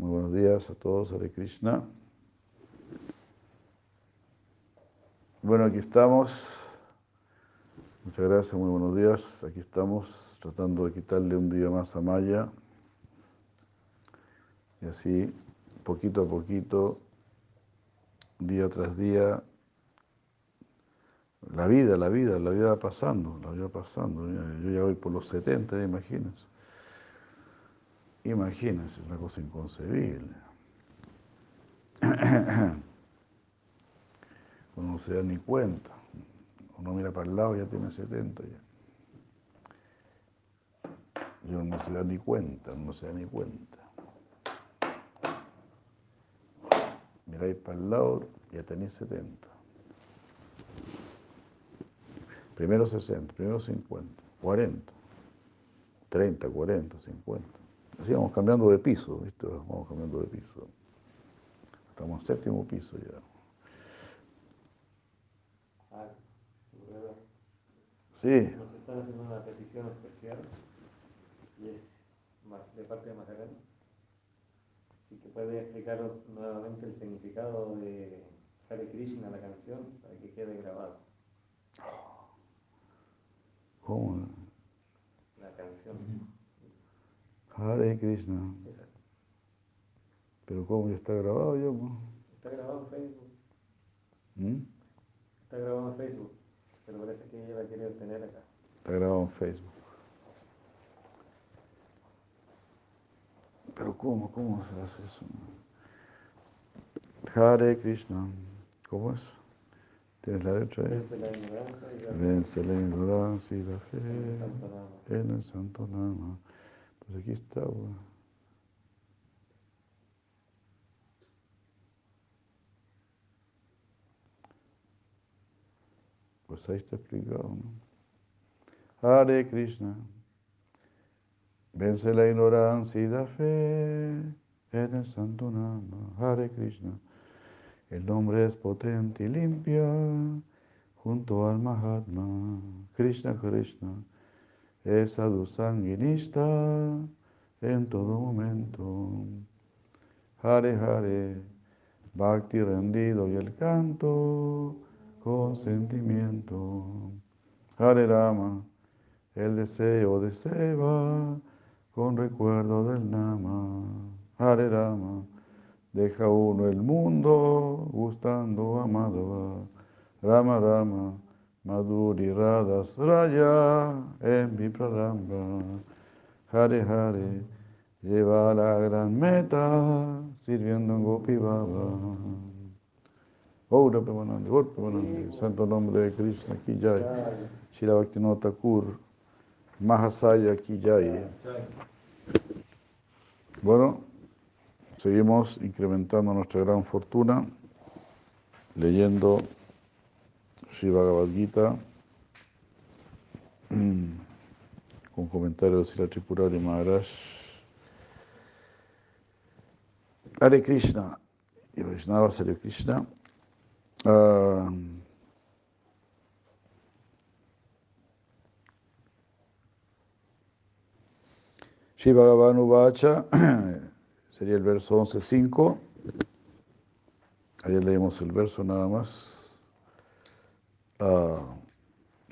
Muy buenos días a todos, Hare Krishna. Bueno, aquí estamos. Muchas gracias, muy buenos días. Aquí estamos tratando de quitarle un día más a Maya. Y así, poquito a poquito, día tras día, la vida, la vida, la vida va pasando, la vida va pasando. Yo ya voy por los 70, imagínense. Imagínense, es una cosa inconcebible. Uno no se da ni cuenta. Uno mira para el lado y ya tiene 70 ya. Yo no se da ni cuenta, no se da ni cuenta. Miráis para el lado, ya tenéis 70. Primero 60, primero 50, 40, 30, 40, 50. Así vamos cambiando de piso, ¿viste? Vamos cambiando de piso. Estamos en séptimo piso ya. Sí. Nos están haciendo una petición especial y es de parte de Macarena. Así que puede explicar nuevamente el significado de Hare Krishna, la canción, para que quede grabado. ¿Cómo? La canción. Hare Krishna. Exacto. Pero ¿cómo ya está grabado ya? pues? Está grabado en Facebook. ¿Mm? Está grabado en Facebook. Pero parece que ella la quiere obtener acá. Está grabado en Facebook. Pero ¿cómo? ¿Cómo se hace eso? Hare Krishna. ¿Cómo es? ¿Tienes la letra ahí? Vence la ignorancia y la Vence la ignorancia y la fe en el santo Nama. en el santo nama. Pues aquí está, pues. Ahí está explicado, ¿no? Hare Krishna. Vence la ignorancia y la fe en el santo nama. Hare Krishna. El nombre es potente y limpia junto al Mahatma. Krishna Krishna es sanguinista en todo momento. Hare Hare, Bhakti rendido y el canto con sentimiento. Hare Rama, el deseo de Seva con recuerdo del Nama. Hare Rama, deja uno el mundo gustando a. Rama Rama, Madhuri Radhas Raya en mi Praramba. Hare Hare, lleva la gran meta sirviendo en Gopi Baba. Ora Premanande, Santo nombre de Krishna, Ki Jai. Shila Bhaktivinoda Thakur, Mahasaya Ki Jai. Bueno, seguimos incrementando nuestra gran fortuna leyendo Sri Bhagavad Gita mm, con comentarios de Sila Tripurari Maharaj. Hare Krishna y Vaishnava Hare Krishna. Ah, Shri sería el verso 11.5. Ayer leímos el verso nada más. Ah,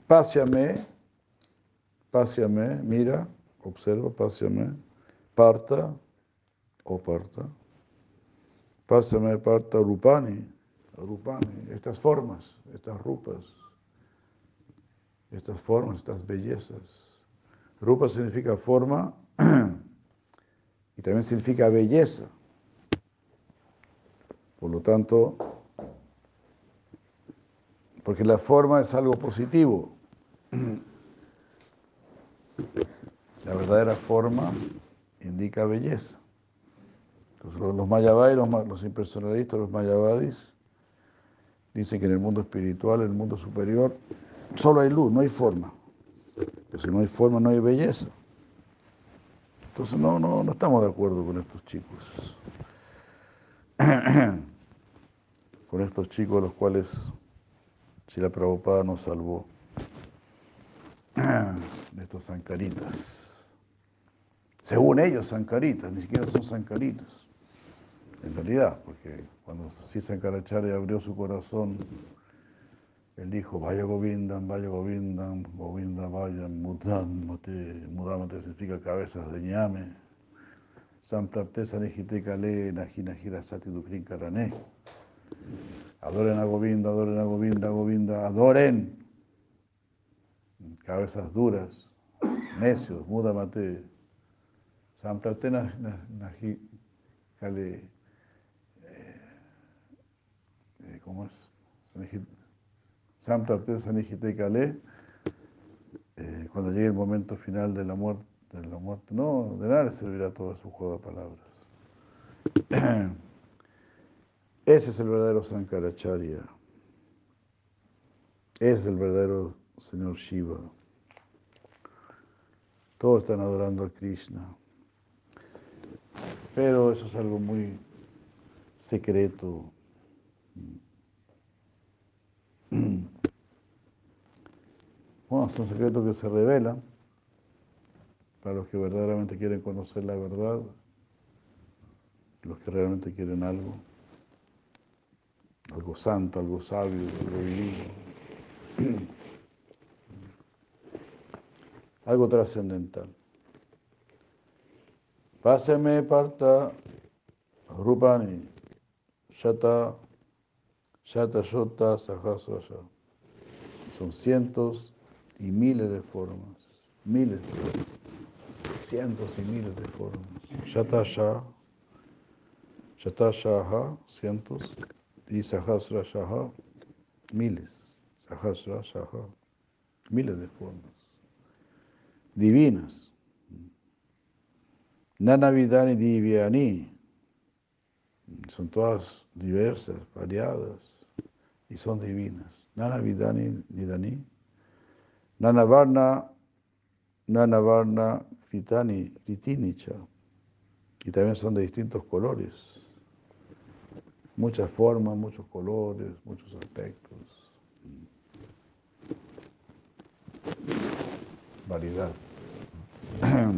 Pásiame, pásiame, mira, observa, pásiame, parta o parta. Pásame, parta, rupani, rupani, estas formas, estas rupas, estas formas, estas bellezas. Rupa significa forma y también significa belleza. Por lo tanto, porque la forma es algo positivo. La verdadera forma indica belleza. Entonces los, los mayavadis, los, impersonalistas, los mayavadis, dicen que en el mundo espiritual, en el mundo superior, solo hay luz, no hay forma. Pero si no hay forma, no hay belleza. Entonces no, no, no estamos de acuerdo con estos chicos. con estos chicos los cuales Srila Prabhupada nos salvó de estos zancaritas. Según ellos, zancaritas, ni siquiera son zancaritas. en realidad, porque cuando Sri Sankaracharya abrió su corazón, él dijo, vaya Govindam, vaya Govindam, Govinda vaya Mudamate, Mudamate significa cabezas de ñame, Samprapte Sanijite Kale, Najina Sati Dukrin Karane. Adoren a Govinda, adoren a Govinda, Govinda, adoren. Cabezas duras, necios, Mudamate, Samprapte Najina Kale, eh, eh, ¿cómo es? Samprapte Sanijite Kale, eh, cuando llegue el momento final de la muerte, de la muerte, no, de nada servirá todo su juego de palabras. Ese es el verdadero Sankaracharya. Es el verdadero Señor Shiva. Todos están adorando a Krishna. Pero eso es algo muy secreto. Bueno, es un secreto que se revela para los que verdaderamente quieren conocer la verdad, los que realmente quieren algo, algo santo, algo sabio, algo divino, algo trascendental. Páseme parta rupani shata shata shota sahasrasha. Son cientos y miles de formas, miles cientos y miles de formas. Shata sha, shata shaha, cientos, y sahasra shaha, miles, sahasra shaha, miles de formas, divinas. Nanavidani divyani, son todas diversas, variadas, y son divinas. Nanavidani nidani, Nanavarna, Nanavarna Kritani, Kritinicha, y también son de distintos colores, muchas formas, muchos colores, muchos aspectos. Variedad.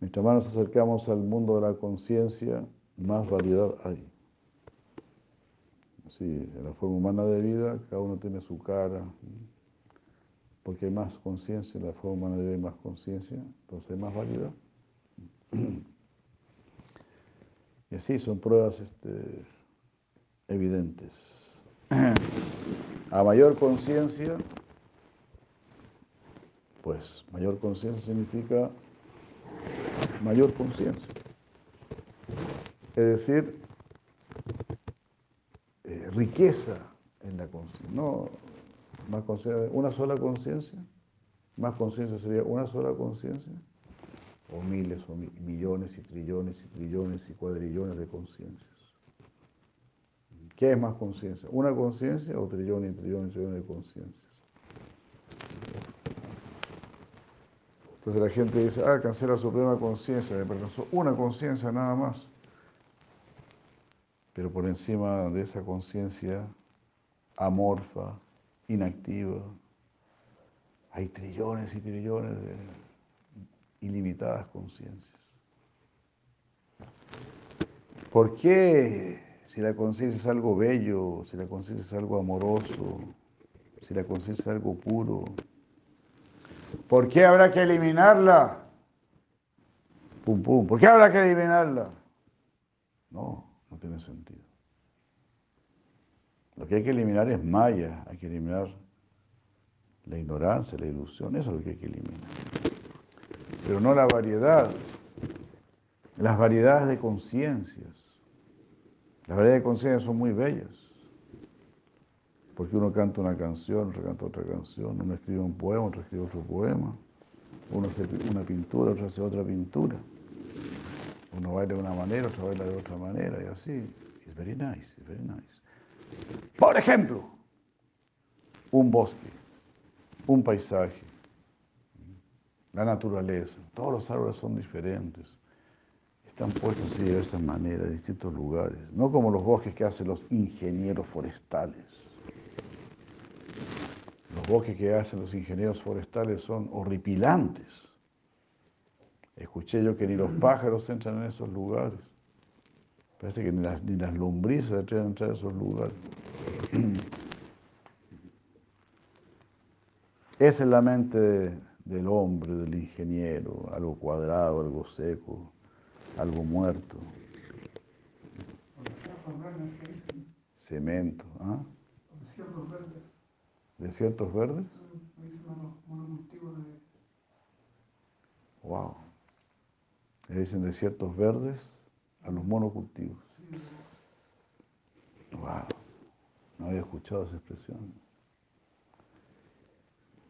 Mientras más nos acercamos al mundo de la conciencia, más variedad hay. Sí, en la forma humana de vida, cada uno tiene su cara, porque hay más conciencia, en la forma humana de vida hay más conciencia, entonces hay más variedad. Y así son pruebas este, evidentes. A mayor conciencia, pues mayor conciencia significa mayor conciencia. Es decir, eh, riqueza en la conciencia. No, más conciencia, una sola conciencia, más conciencia sería una sola conciencia, o miles, o millones y trillones y trillones y cuadrillones de conciencias. ¿Qué es más conciencia? ¿Una conciencia o trillones y trillones y trillones de conciencias? Entonces la gente dice, ah, alcancé la suprema conciencia, me pertenece una conciencia nada más. Pero por encima de esa conciencia amorfa, inactiva, hay trillones y trillones de ilimitadas conciencias. ¿Por qué si la conciencia es algo bello, si la conciencia es algo amoroso, si la conciencia es algo puro, ¿por qué habrá que eliminarla? Pum, pum, ¿por qué habrá que eliminarla? No, no tiene sentido. Lo que hay que eliminar es maya, hay que eliminar la ignorancia, la ilusión, eso es lo que hay que eliminar. Pero no la variedad, las variedades de conciencias. Las variedades de conciencias son muy bellas, porque uno canta una canción, otro canta otra canción, uno escribe un poema, otro escribe otro poema, uno hace una pintura, otro hace otra pintura. Uno baila de una manera, otro baila de otra manera, y así. Es very nice, it's very nice. Por ejemplo, un bosque, un paisaje, la naturaleza, todos los árboles son diferentes, están puestos de diversas maneras, en distintos lugares, no como los bosques que hacen los ingenieros forestales. Los bosques que hacen los ingenieros forestales son horripilantes. Escuché yo que ni los pájaros entran en esos lugares. Parece que ni las, ni las lombrices atreven a entrar esos lugares. Esa es la mente del hombre, del ingeniero, algo cuadrado, algo seco, algo muerto. Cemento, ¿ah? Desiertos verdes. ¿Desiertos verdes? Me dicen a los monocultivos de. Wow. Le dicen desiertos verdes a los monocultivos. Wow. No había escuchado esa expresión.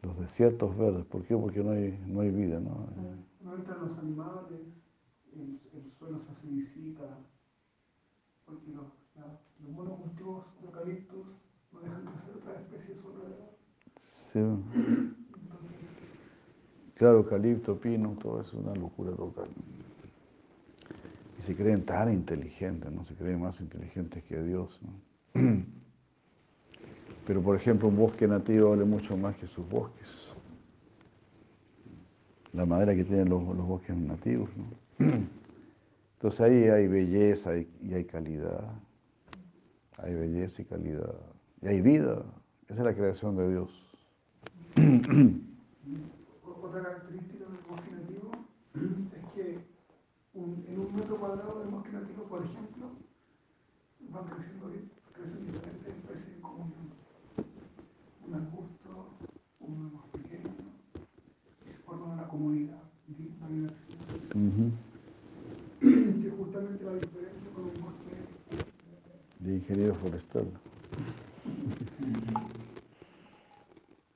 Los desiertos verdes, ¿por qué? Porque no hay, no hay vida, ¿no? no entran los animales, el, el suelo se acidifica, porque los, la- los monocultivos de eucaliptos no dejan crecer otras especies alrededor. Sí. Claro, eucalipto, pino, todo eso es una locura total. Y se creen tan inteligentes, ¿no? Se creen más inteligentes que Dios, ¿no? Pero, por ejemplo, un bosque nativo vale mucho más que sus bosques. La madera que tienen los, los bosques nativos, ¿no? Entonces ahí hay belleza y hay calidad. Hay belleza y calidad. Y hay vida. Esa es la creación de Dios. otra característica del bosque nativo es que un- en un metro cuadrado de bosque nativo, por ejemplo, van creciendo, di- crecen diferentes especies en comunión. Un arbusto, uno más pequeño, y se forma una comunidad, di- una diversidad. Ujú. que es justamente la diferencia con un bosque de ingeniero forestal.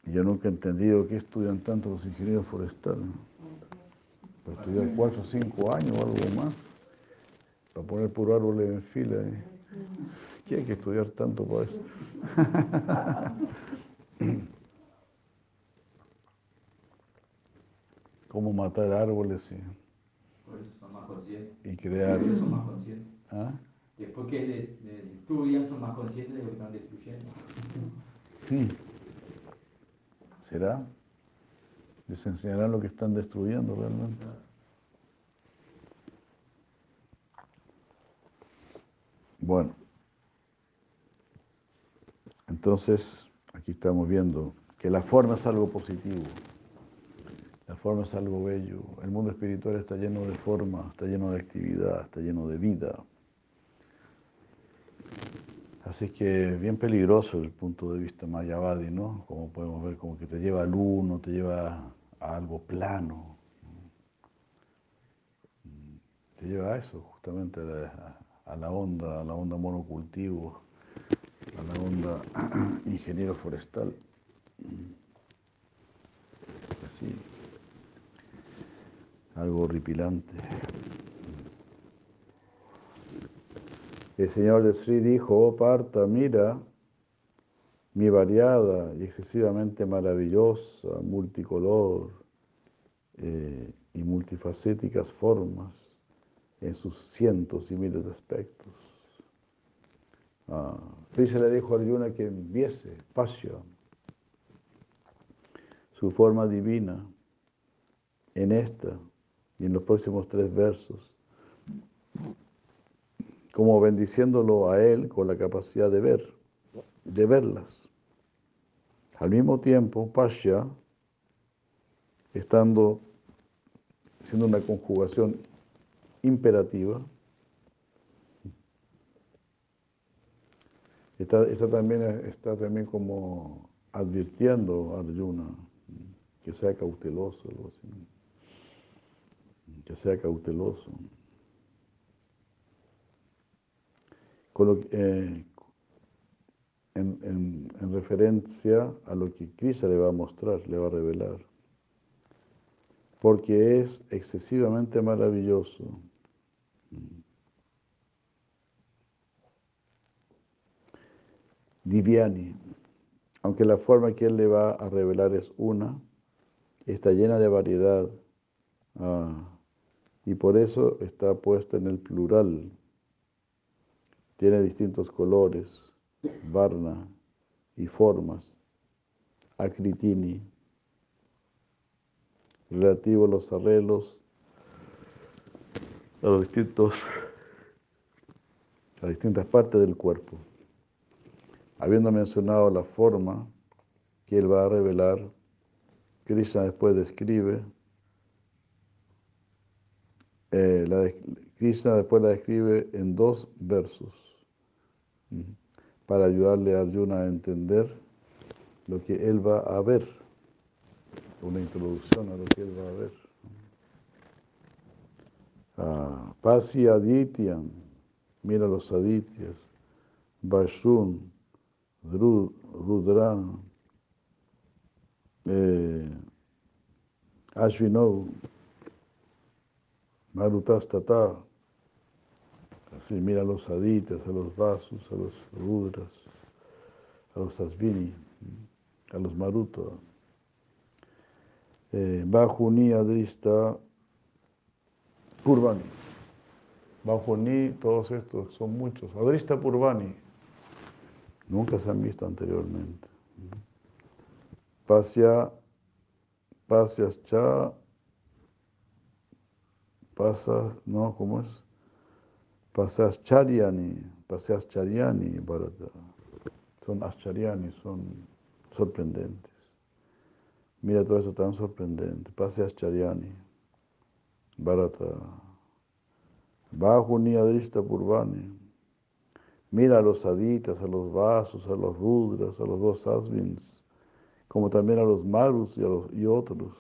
Y yo nunca he entendido qué estudian tanto los ingenieros forestales. Para estudiar cuatro o cinco años o algo más, para poner puro árboles en fila. ¿eh? ¿Qué hay que estudiar tanto para eso? ¿Cómo matar árboles y, crear? Por eso son más conscientes. ¿Ah? Después que le, le estudian, son más conscientes de lo que están destruyendo. Hmm. ¿Será? ¿Les enseñarán lo que están destruyendo realmente? Bueno, entonces aquí estamos viendo que la forma es algo positivo, la forma es algo bello, el mundo espiritual está lleno de forma, está lleno de actividad, está lleno de vida. Así que bien peligroso el punto de vista mayavadi, ¿no? Como podemos ver, como que te lleva al uno, te lleva a algo plano. Te lleva a eso, justamente a la, a la onda, a la onda monocultivo, a la onda ingeniero forestal. Así. Algo horripilante. El señor de Sri dijo, oh Parta, mira mi variada y excesivamente maravillosa, multicolor eh, y multifacéticas formas en sus cientos y miles de aspectos. Ah, le dijo a Arjuna que viese, Pasya, su forma divina en esta y en los próximos tres versos como bendiciéndolo a él con la capacidad de ver, de verlas. Al mismo tiempo, Pasha, estando haciendo una conjugación imperativa, está, también, está también como advirtiendo a Arjuna que sea cauteloso, que sea cauteloso. Eh, en, en- en referencia a lo que Krishna le va a mostrar, le va a revelar. Porque es excesivamente maravilloso. Divyani, aunque la forma que él le va a revelar es una, está llena de variedad ah, y por eso está puesta en el plural tiene distintos colores, varna y formas, akritini, relativo a los arreglos a los distintos, a distintas partes del cuerpo. Habiendo mencionado la forma que él va a revelar, Krishna después describe, eh, Krishna después la describe en dos versos para ayudarle a Arjuna a entender lo que él va a ver, una introducción a lo que él va a ver. Ah, Pasi mira los Adityas, Vashun, Rudran, eh, Ashvinov, Marutastata, así mira a los Adityas, a los Vasus, a los Rudras, a los Asvini, a los Maruta. Eh, Bajuni Adrista Purvani. Bajuni, todos estos, son muchos. Adrista Purvani. Nunca se han visto anteriormente. Pasya, Pasyas Cha, Pasa, no, ¿cómo es? Pasyas Charyani, Pasyas Charyani, Bharata. Son Ascharyani, son sorprendentes. Mira todo eso tan sorprendente. Pasyas Charyani. Bharata. Bajuni Adrista Purvani. Mira a los aditas, a los vasos, a los rudras, a los dos asvins, como también a los marus y, a los, y otros.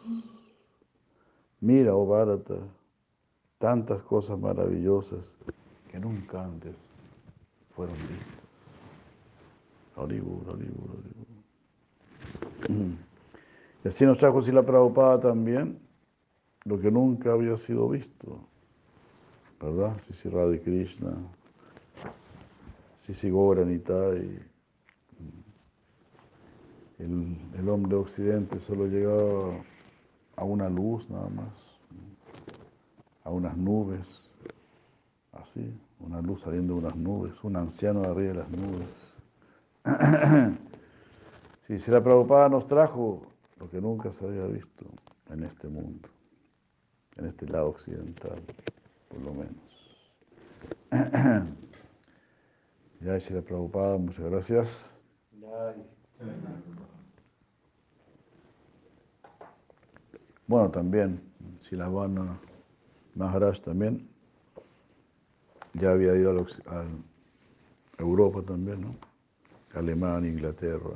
Mira, oh Bharata, tantas cosas maravillosas que nunca antes fueron vistas. Y así nos trajo Sila Prabhupada también lo que nunca había sido visto, ¿verdad? Sisi Radha Krishna, Sisi Gauranita y el, hombre de Occidente solo llegaba a una luz nada más, a unas nubes, así, una luz saliendo de unas nubes, un anciano de arriba de las nubes. Si Sila Prabhupada nos trajo lo que nunca se había visto en este mundo, en este lado occidental, por lo menos. Ya, Shira Prabhupada, muchas gracias. Bueno, también, Shilavana Maharaj también, ya había ido a, Europa también, ¿no? Alemania, Inglaterra.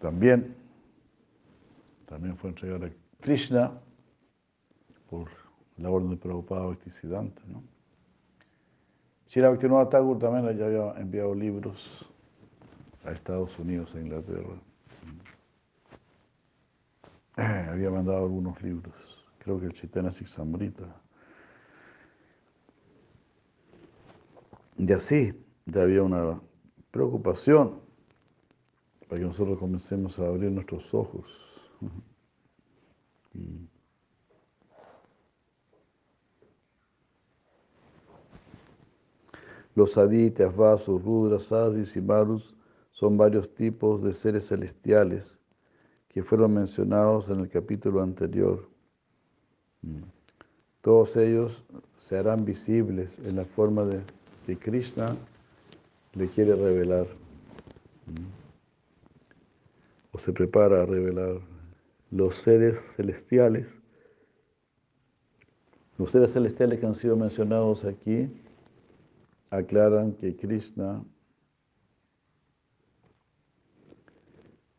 También, también fue entregado a Krishna por la orden de Prabhupada Bhaktisiddhanta, ¿no? Shira Bhaktivinoda Thakur también ya había enviado libros a Estados Unidos, a Inglaterra. Había mandado algunos libros, creo que el Chaitanya Siksamrita. Y así ya había una preocupación para que nosotros comencemos a abrir nuestros ojos. Los aditas, vasos, rudras, sadhis y marus son varios tipos de seres celestiales que fueron mencionados en el capítulo anterior. Todos ellos se harán visibles en la forma de que Krishna le quiere revelar o se prepara a revelar los seres celestiales. Los seres celestiales que han sido mencionados aquí aclaran que Krishna,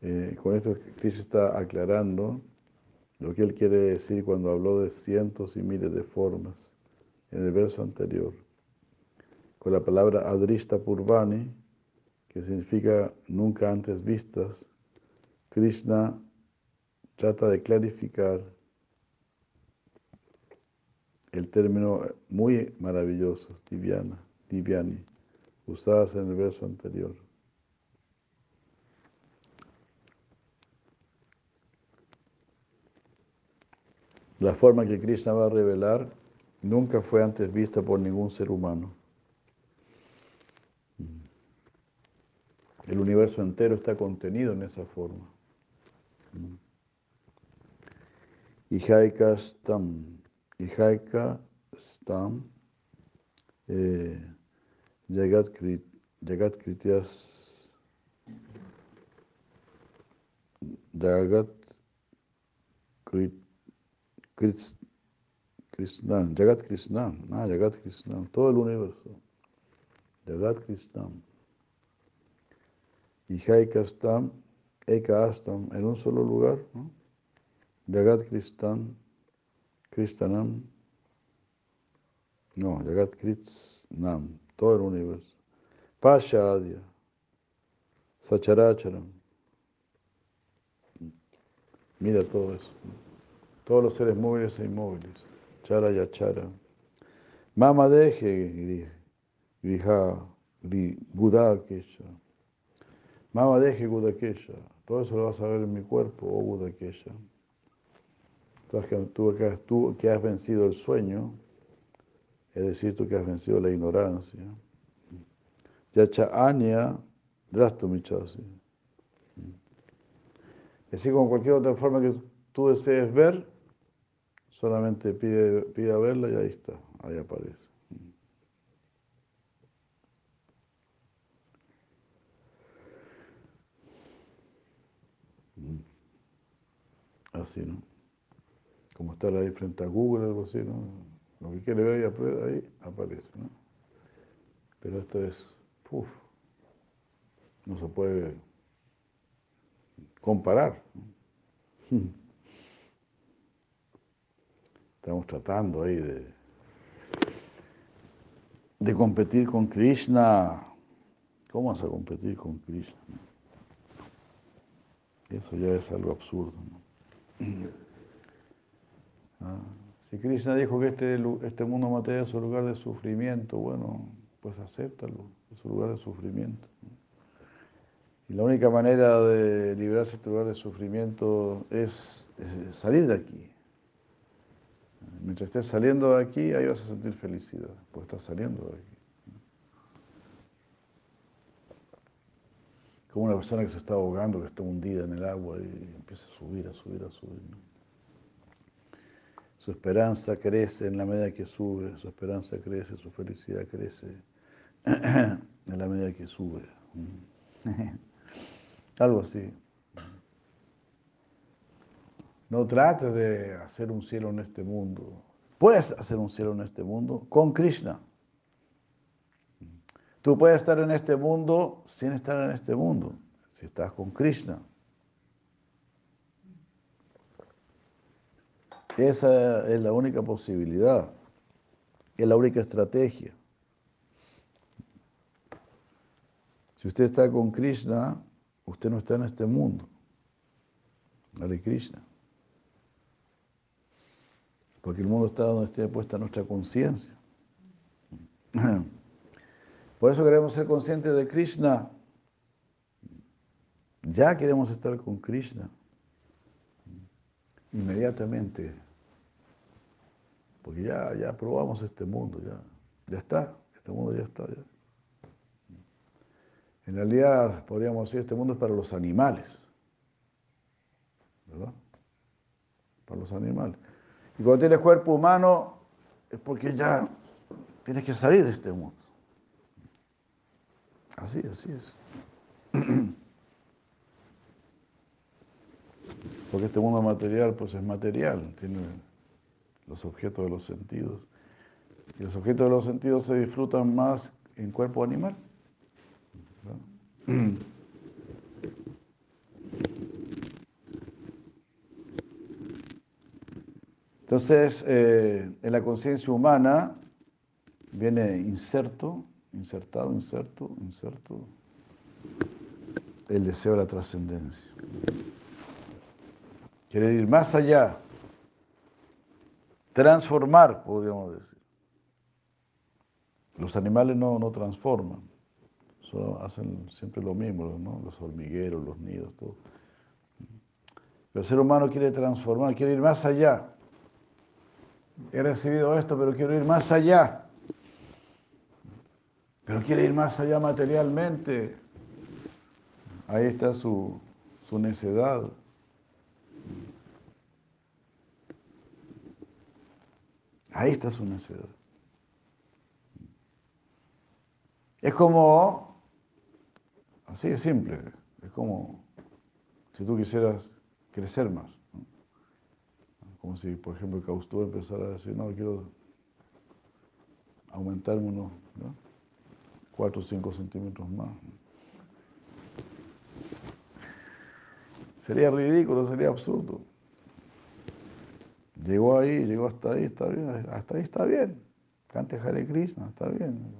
eh, con esto Krishna está aclarando lo que él quiere decir cuando habló de cientos y miles de formas en el verso anterior, con la palabra Adrista Purvani, que significa nunca antes vistas, Krishna trata de clarificar el término muy maravilloso, tibiana, tibiani, usadas en el verso anterior. La forma que Krishna va a revelar nunca fue antes vista por ningún ser humano. El universo entero está contenido en esa forma. Ihaika Stam, Ihaika Stam, eh, Jagat, Krit, Jagat Krityas, Jagat Krit, Krits- Krishnam, Jagat Krishnam, ah, Jagat Krishnam, todo el universo. Jagat Krishnam. Y Haikastam, Ekastam, en un solo lugar, ¿no? Jagat Kristan, Kristanam, no, Jagat Kritsnam, todo el universo. Pashadya, Sacharacharam. Mira todo eso. Todos los seres móviles e inmóviles. Chara Yachara. Mama deje Griha, Gudakesha. Mama deje Gudakesha. Todo eso lo vas a ver en mi cuerpo, oh Gudakesha. Entonces, tú, que, tú que has vencido el sueño, es decir, tú que has vencido la ignorancia. Yacha Anya Drastumichasi. Así como cualquier otra forma que tú desees ver, solamente pide, pide verla y ahí está, ahí aparece. Así, ¿no? Como estar ahí frente a Google, algo así, ¿no? Lo que quiere ver ahí, aparece, ¿no? Pero esto es, uff, no se puede comparar. Estamos tratando ahí de, de competir con Krishna. ¿Cómo vas a competir con Krishna? Eso ya es algo absurdo. Ah, si Krishna dijo que este, este mundo material es un lugar de sufrimiento, bueno, pues acéptalo, es un lugar de sufrimiento. Y la única manera de librarse de este lugar de sufrimiento es, salir de aquí. Mientras estés saliendo de aquí, ahí vas a sentir felicidad, porque estás saliendo de aquí. Como una persona que se está ahogando, que está hundida en el agua y empieza a subir, a subir, a subir. Su esperanza crece en la medida que sube, su esperanza crece, su felicidad crece en la medida que sube. Algo así. No trates de hacer un cielo en este mundo. Puedes hacer un cielo en este mundo con Krishna. Tú puedes estar en este mundo sin estar en este mundo, si estás con Krishna. Esa es la única posibilidad, es la única estrategia. Si usted está con Krishna, usted no está en este mundo. Hare Krishna. Porque el mundo está donde esté puesta nuestra conciencia. Por eso queremos ser conscientes de Krishna. Ya queremos estar con Krishna. Inmediatamente. Porque ya, ya probamos este mundo, ya, ya está. Este mundo ya está. Ya. En realidad, podríamos decir, este mundo es para los animales. ¿Verdad? Para los animales. Y cuando tienes cuerpo humano, es porque ya tienes que salir de este mundo. Así, así es. Porque este mundo material, pues es material, tiene los objetos de los sentidos. Y los objetos de los sentidos se disfrutan más en cuerpo animal. Entonces, eh, en la conciencia humana viene inserto, insertado, inserto, inserto, el deseo de la trascendencia. Quiere ir más allá, transformar, podríamos decir. Los animales no, no transforman, solo hacen siempre lo mismo, ¿no? los hormigueros, los nidos, todo. Pero el ser humano quiere transformar, quiere ir más allá. He recibido esto, pero quiero ir más allá. Pero quiere ir más allá materialmente. Ahí está su, su necedad. Ahí está su necedad. Es como, así de simple, es como si tú quisieras crecer más. Como si, por ejemplo, Caustú empezara a decir, no, quiero aumentarme unos ¿no? 4 o 5 centímetros más. Sería ridículo, sería absurdo. Llegó ahí, llegó hasta ahí, está bien, hasta ahí está bien. Cante Hare Krishna, está bien.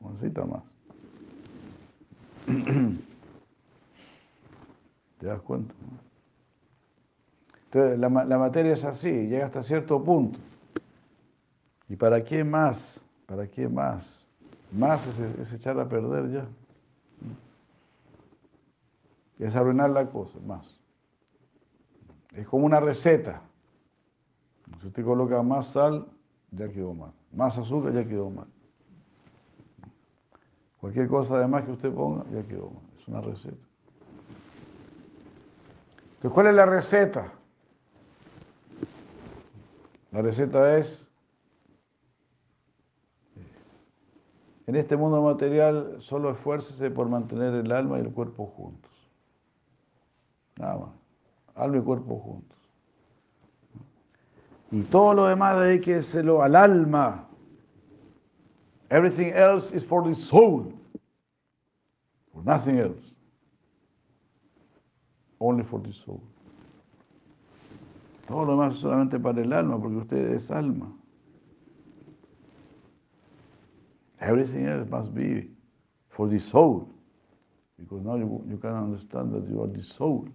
Necesita más. ¿Te das cuenta? Entonces, la, la, materia es así, llega hasta cierto punto. ¿Y para qué más? ¿Para qué más? Más es, echar a perder ya. Es arruinar la cosa, más. Es como una receta. Si usted coloca más sal, ya quedó mal. Más azúcar, ya quedó mal. Cualquier cosa además que usted ponga, ya quedó mal. Es una receta. Entonces, ¿cuál es la receta? La receta es, en este mundo material, solo esfuércese por mantener el alma y el cuerpo juntos. Nada más. Alma y cuerpo juntos. Y todo lo demás hacerlo al alma. Everything else is for the soul. For nothing else. Only for the soul. Todo lo demás es solamente para el alma, porque usted es alma. Everything else must be for the soul. Because now you, you can understand that you are the soul.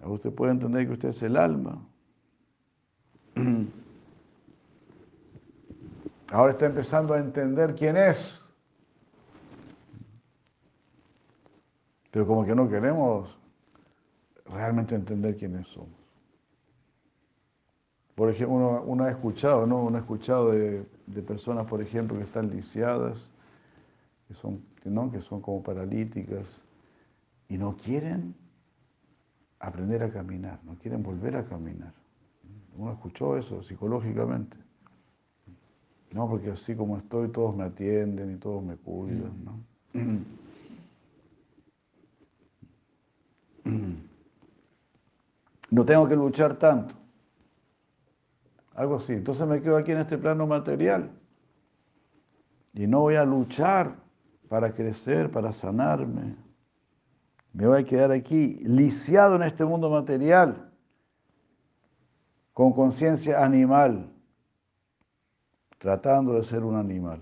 Ahora usted puede entender que usted es el alma. Ahora está empezando a entender quién es. Pero como que no queremos realmente entender quiénes somos. Por ejemplo, uno, uno ha escuchado, ¿no? Uno ha escuchado de, de, personas, por ejemplo, que están lisiadas, que son, ¿no? que son como paralíticas, y no quieren aprender a caminar, no quieren volver a caminar. Uno escuchó eso psicológicamente. No, porque así como estoy, todos me atienden y todos me cuidan, ¿no? No tengo que luchar tanto. Algo así. Entonces me quedo aquí en este plano material. Y no voy a luchar para crecer, para sanarme. Me voy a quedar aquí lisiado en este mundo material con conciencia animal, tratando de ser un animal.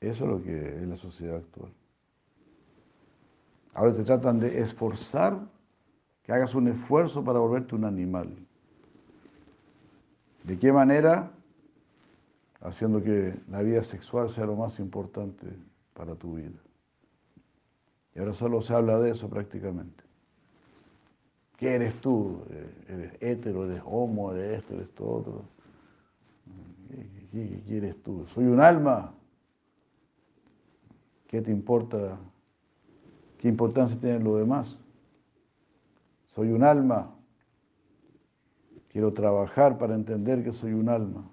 Eso es lo que es la sociedad actual. Ahora te tratan de esforzar que hagas un esfuerzo para volverte un animal. ¿De qué manera? Haciendo que la vida sexual sea lo más importante para tu vida. Y ahora solo se habla de eso prácticamente. ¿Qué eres tú? ¿Eres hétero, eres homo, eres esto, eres todo otro? ¿Qué, qué eres tú? ¿Soy un alma? ¿Qué te importa? ¿Qué importancia tiene lo demás? Soy un alma. Quiero trabajar para entender que soy un alma.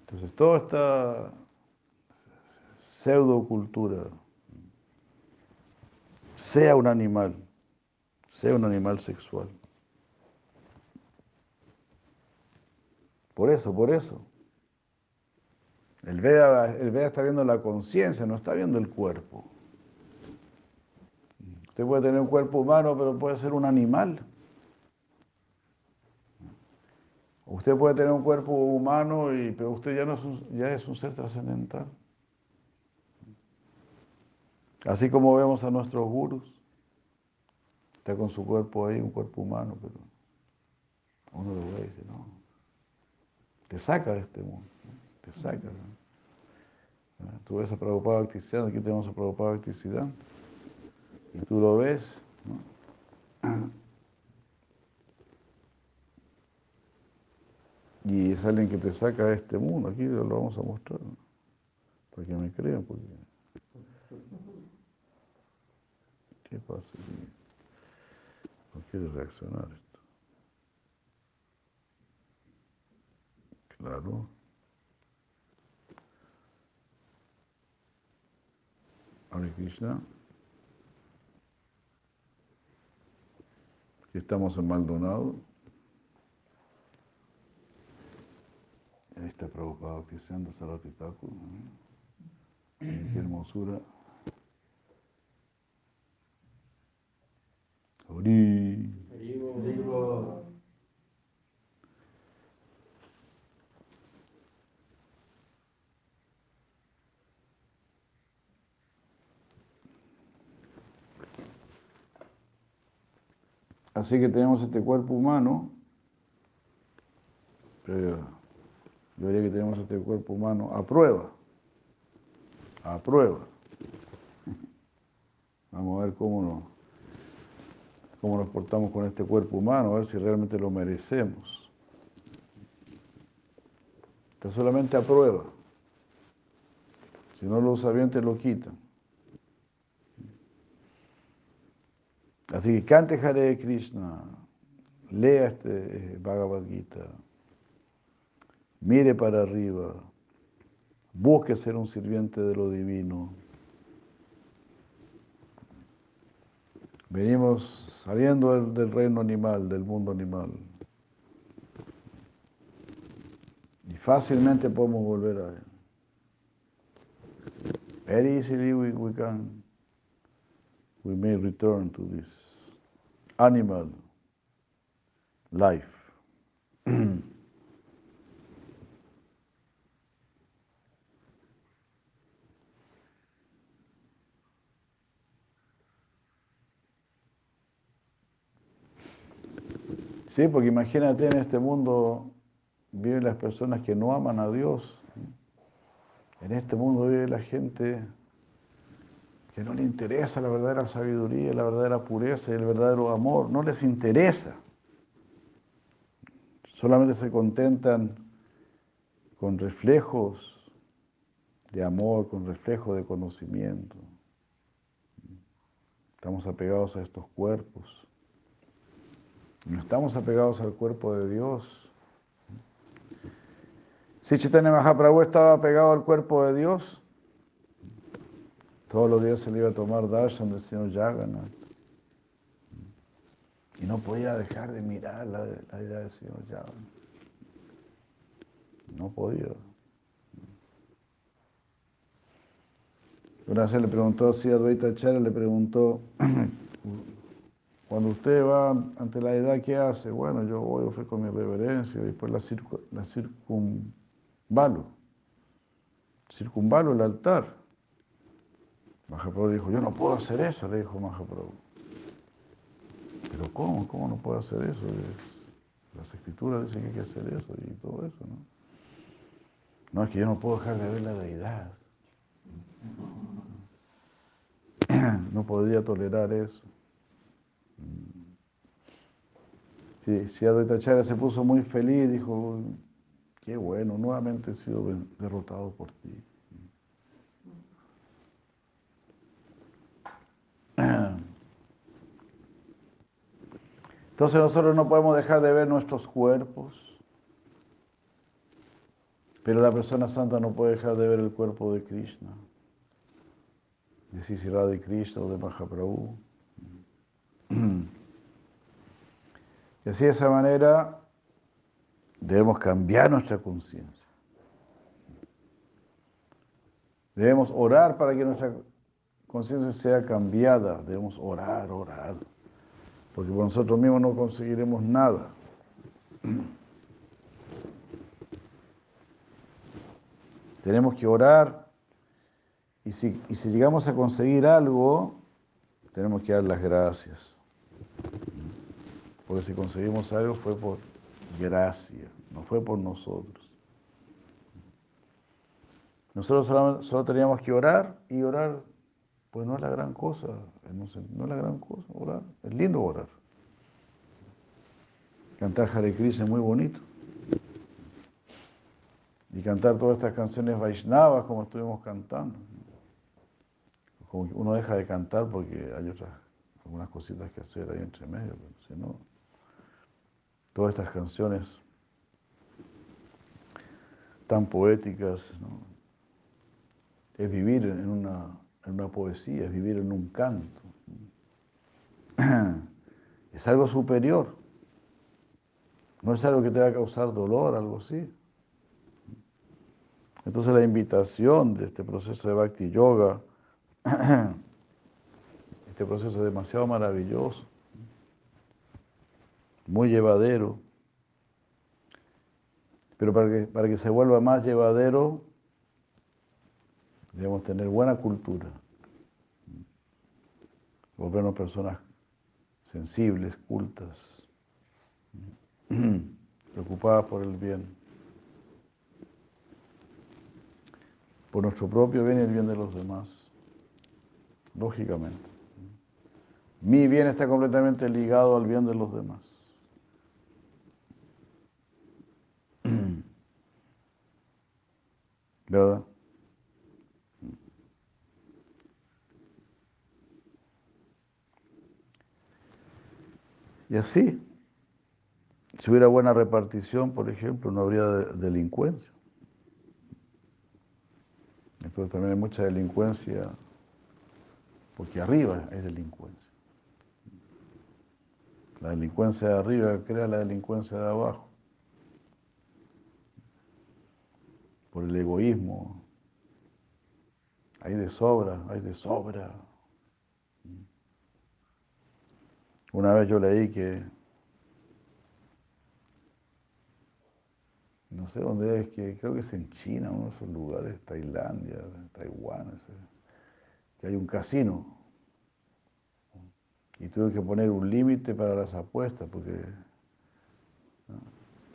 Entonces, toda esta pseudocultura, sea un animal, sea un animal sexual. Por eso, por eso. El Veda, está viendo la conciencia, no está viendo el cuerpo. Usted puede tener un cuerpo humano, pero puede ser un animal. Usted puede tener un cuerpo humano, y, pero usted ya, no es un, ya es un ser trascendental. Así como vemos a nuestros gurus, está con su cuerpo ahí, un cuerpo humano, pero uno lo ve y dice, no, te saca de este mundo, te saca. Tú ves a Prabhupada Bhaktisiddhanta, aquí tenemos a Prabhupada Bhaktisiddhanta, y tú lo ves, ¿no? Y es alguien que te saca de este mundo, aquí lo vamos a mostrar, ¿no? para que me crean, porque pasa? No quiere reaccionar esto. Claro. Hare Krishna. Aquí estamos en Maldonado. Ahí está preocupado Cristiano Sarati Thakur. Qué hermosura. Ori. Así que tenemos este cuerpo humano. Pero yo diría que tenemos este cuerpo humano a prueba. A prueba. Vamos a ver cómo nos, cómo nos portamos con este cuerpo humano, a ver si realmente lo merecemos. Está solamente a prueba. Si no lo usa te lo quitan. Así que cante Hare Krishna, lea este eh, Bhagavad Gita, mire para arriba, busque ser un sirviente de lo divino. Venimos saliendo del, reino animal, del mundo animal. Y fácilmente podemos volver a él. Very easily we, we can, we may return to this animal life. Sí, porque imagínate en este mundo viven las personas que no aman a Dios. En este mundo vive la gente que no le interesa la verdadera sabiduría, la verdadera pureza y el verdadero amor. No les interesa. Solamente se contentan con reflejos de amor, con reflejos de conocimiento. Estamos apegados a estos cuerpos. No estamos apegados al cuerpo de Dios. Si Chaitanya Mahaprabhu estaba pegado al cuerpo de Dios, todos los días se le iba a tomar darshan del señor Jagannath. Y no podía dejar de mirar la, la idea del señor Jagannath. No podía. Una vez le preguntó así a Advaita Acharya, le preguntó, cuando usted va ante la edad, ¿qué hace? Bueno, yo voy, ofrezco mi reverencia, y después la, circu, la circunvalo. Circunvalo el altar. Mahaprabhu dijo, yo no puedo hacer eso, le dijo Mahaprabhu. Pero ¿cómo? ¿Cómo no puedo hacer eso? Las escrituras dicen que hay que hacer eso y todo eso, ¿no? No, es que yo no puedo dejar de ver la deidad. No podría tolerar eso. Sí, si Advaita se puso muy feliz, dijo, qué bueno, nuevamente he sido derrotado por ti. Entonces nosotros no podemos dejar de ver nuestros cuerpos, pero la persona santa no puede dejar de ver el cuerpo de Krishna, de Sisira de Krishna o de Mahaprabhu. Y así de esa manera debemos cambiar nuestra conciencia. Debemos orar para que nuestra conciencia sea cambiada. Debemos orar, orar. Porque por nosotros mismos no conseguiremos nada. Tenemos que orar y si, y si llegamos a conseguir algo, tenemos que dar las gracias. Porque si conseguimos algo fue por gracia, no fue por nosotros. Nosotros solo, teníamos que orar y orar, pues no es la gran cosa, no es la gran cosa orar, es lindo orar. Cantar Hare Krishna es muy bonito. Y cantar todas estas canciones Vaishnavas como estuvimos cantando. Como uno deja de cantar porque hay otras algunas cositas que hacer ahí entre medio, pero si no, todas estas canciones tan poéticas, ¿no? es vivir en una, en una poesía, es vivir en un canto. Es algo superior. No es algo que te va a causar dolor, algo así. Entonces la invitación de este proceso de Bhakti Yoga, este proceso es demasiado maravilloso, muy llevadero, pero para que, para que se vuelva más llevadero, debemos tener buena cultura, volvernos personas sensibles, cultas, preocupadas por el bien. por nuestro propio bien y el bien de los demás, lógicamente. Mi bien está completamente ligado al bien de los demás. ¿Verdad? Y así, si hubiera buena repartición, por ejemplo, no habría delincuencia. Entonces también hay mucha delincuencia, porque arriba hay delincuencia. La delincuencia de arriba crea la delincuencia de abajo. Por el egoísmo. Hay de sobra, hay de sobra. Una vez yo leí que no sé dónde es, que creo que es en China, uno de esos lugares, Tailandia, Taiwán, que hay un casino. Y tuve que poner un límite para las apuestas, porque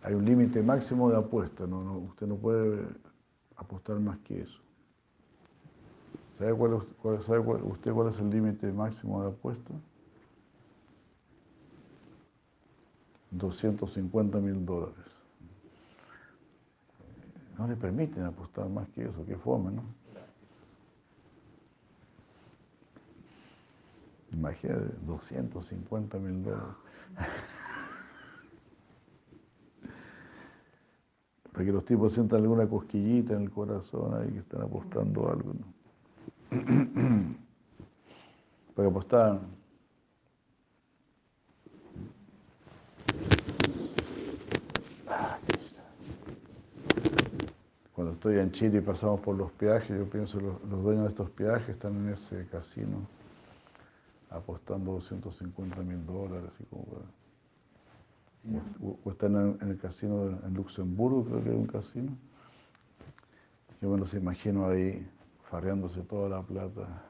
hay un límite máximo de apuestas, no, usted no puede apostar más que eso. ¿Sabe, cuál, sabe usted cuál es el límite máximo de apuestas? 250 mil dólares no le permiten apostar más que eso, que fome, ¿no? Imagínate, 250 mil dólares. Para que los tipos sientan alguna cosquillita en el corazón ahí que están apostando algo, ¿no? Para que apostaran Cuando estoy en Chile y pasamos por los peajes, yo pienso los, los dueños de estos peajes están en ese casino apostando 250 mil dólares. como o, están en, el casino en Luxemburgo, creo que hay un casino. Yo me los imagino ahí farreándose toda la plata.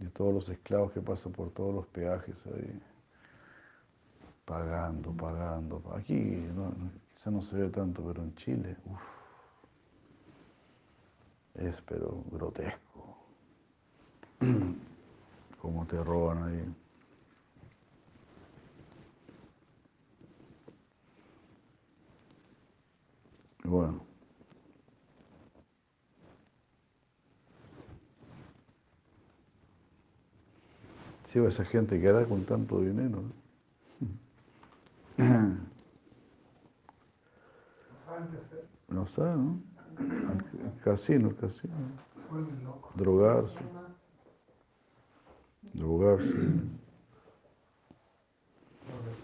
Y todos los esclavos que pasan por todos los peajes ahí, pagando, pagando. Aquí no, Quizá no se ve tanto, pero en Chile, uff, es pero grotesco. Cómo te roban ahí. Bueno. Sí, esa gente que hará con tanto dinero. No sabe, ¿no? El casino, casino. Drogarse. Drogarse.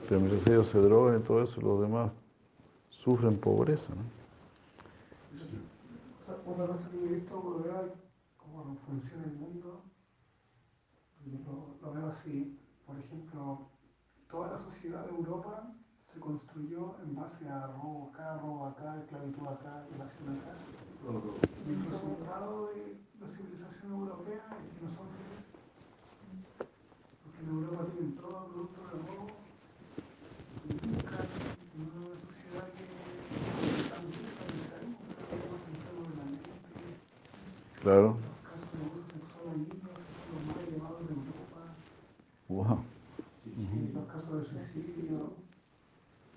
Pero mientras ellos se drogan y todo eso, los demás sufren pobreza, ¿no? Una cosa que he visto cómo funciona el mundo, lo veo así. Por ejemplo, toda la sociedad de Europa se construyó en base a robo acá, robo acá, esclavitud acá, violación acá. Y el resultado de la civilización europea es que no son felices. Porque en Europa tienen todo producto de robo y nunca en una sociedad que está muy más enfermo de la mente. Claro. Los casos de abuso sexual a niños son los más elevados de Europa. Wow. Los casos de suicidio.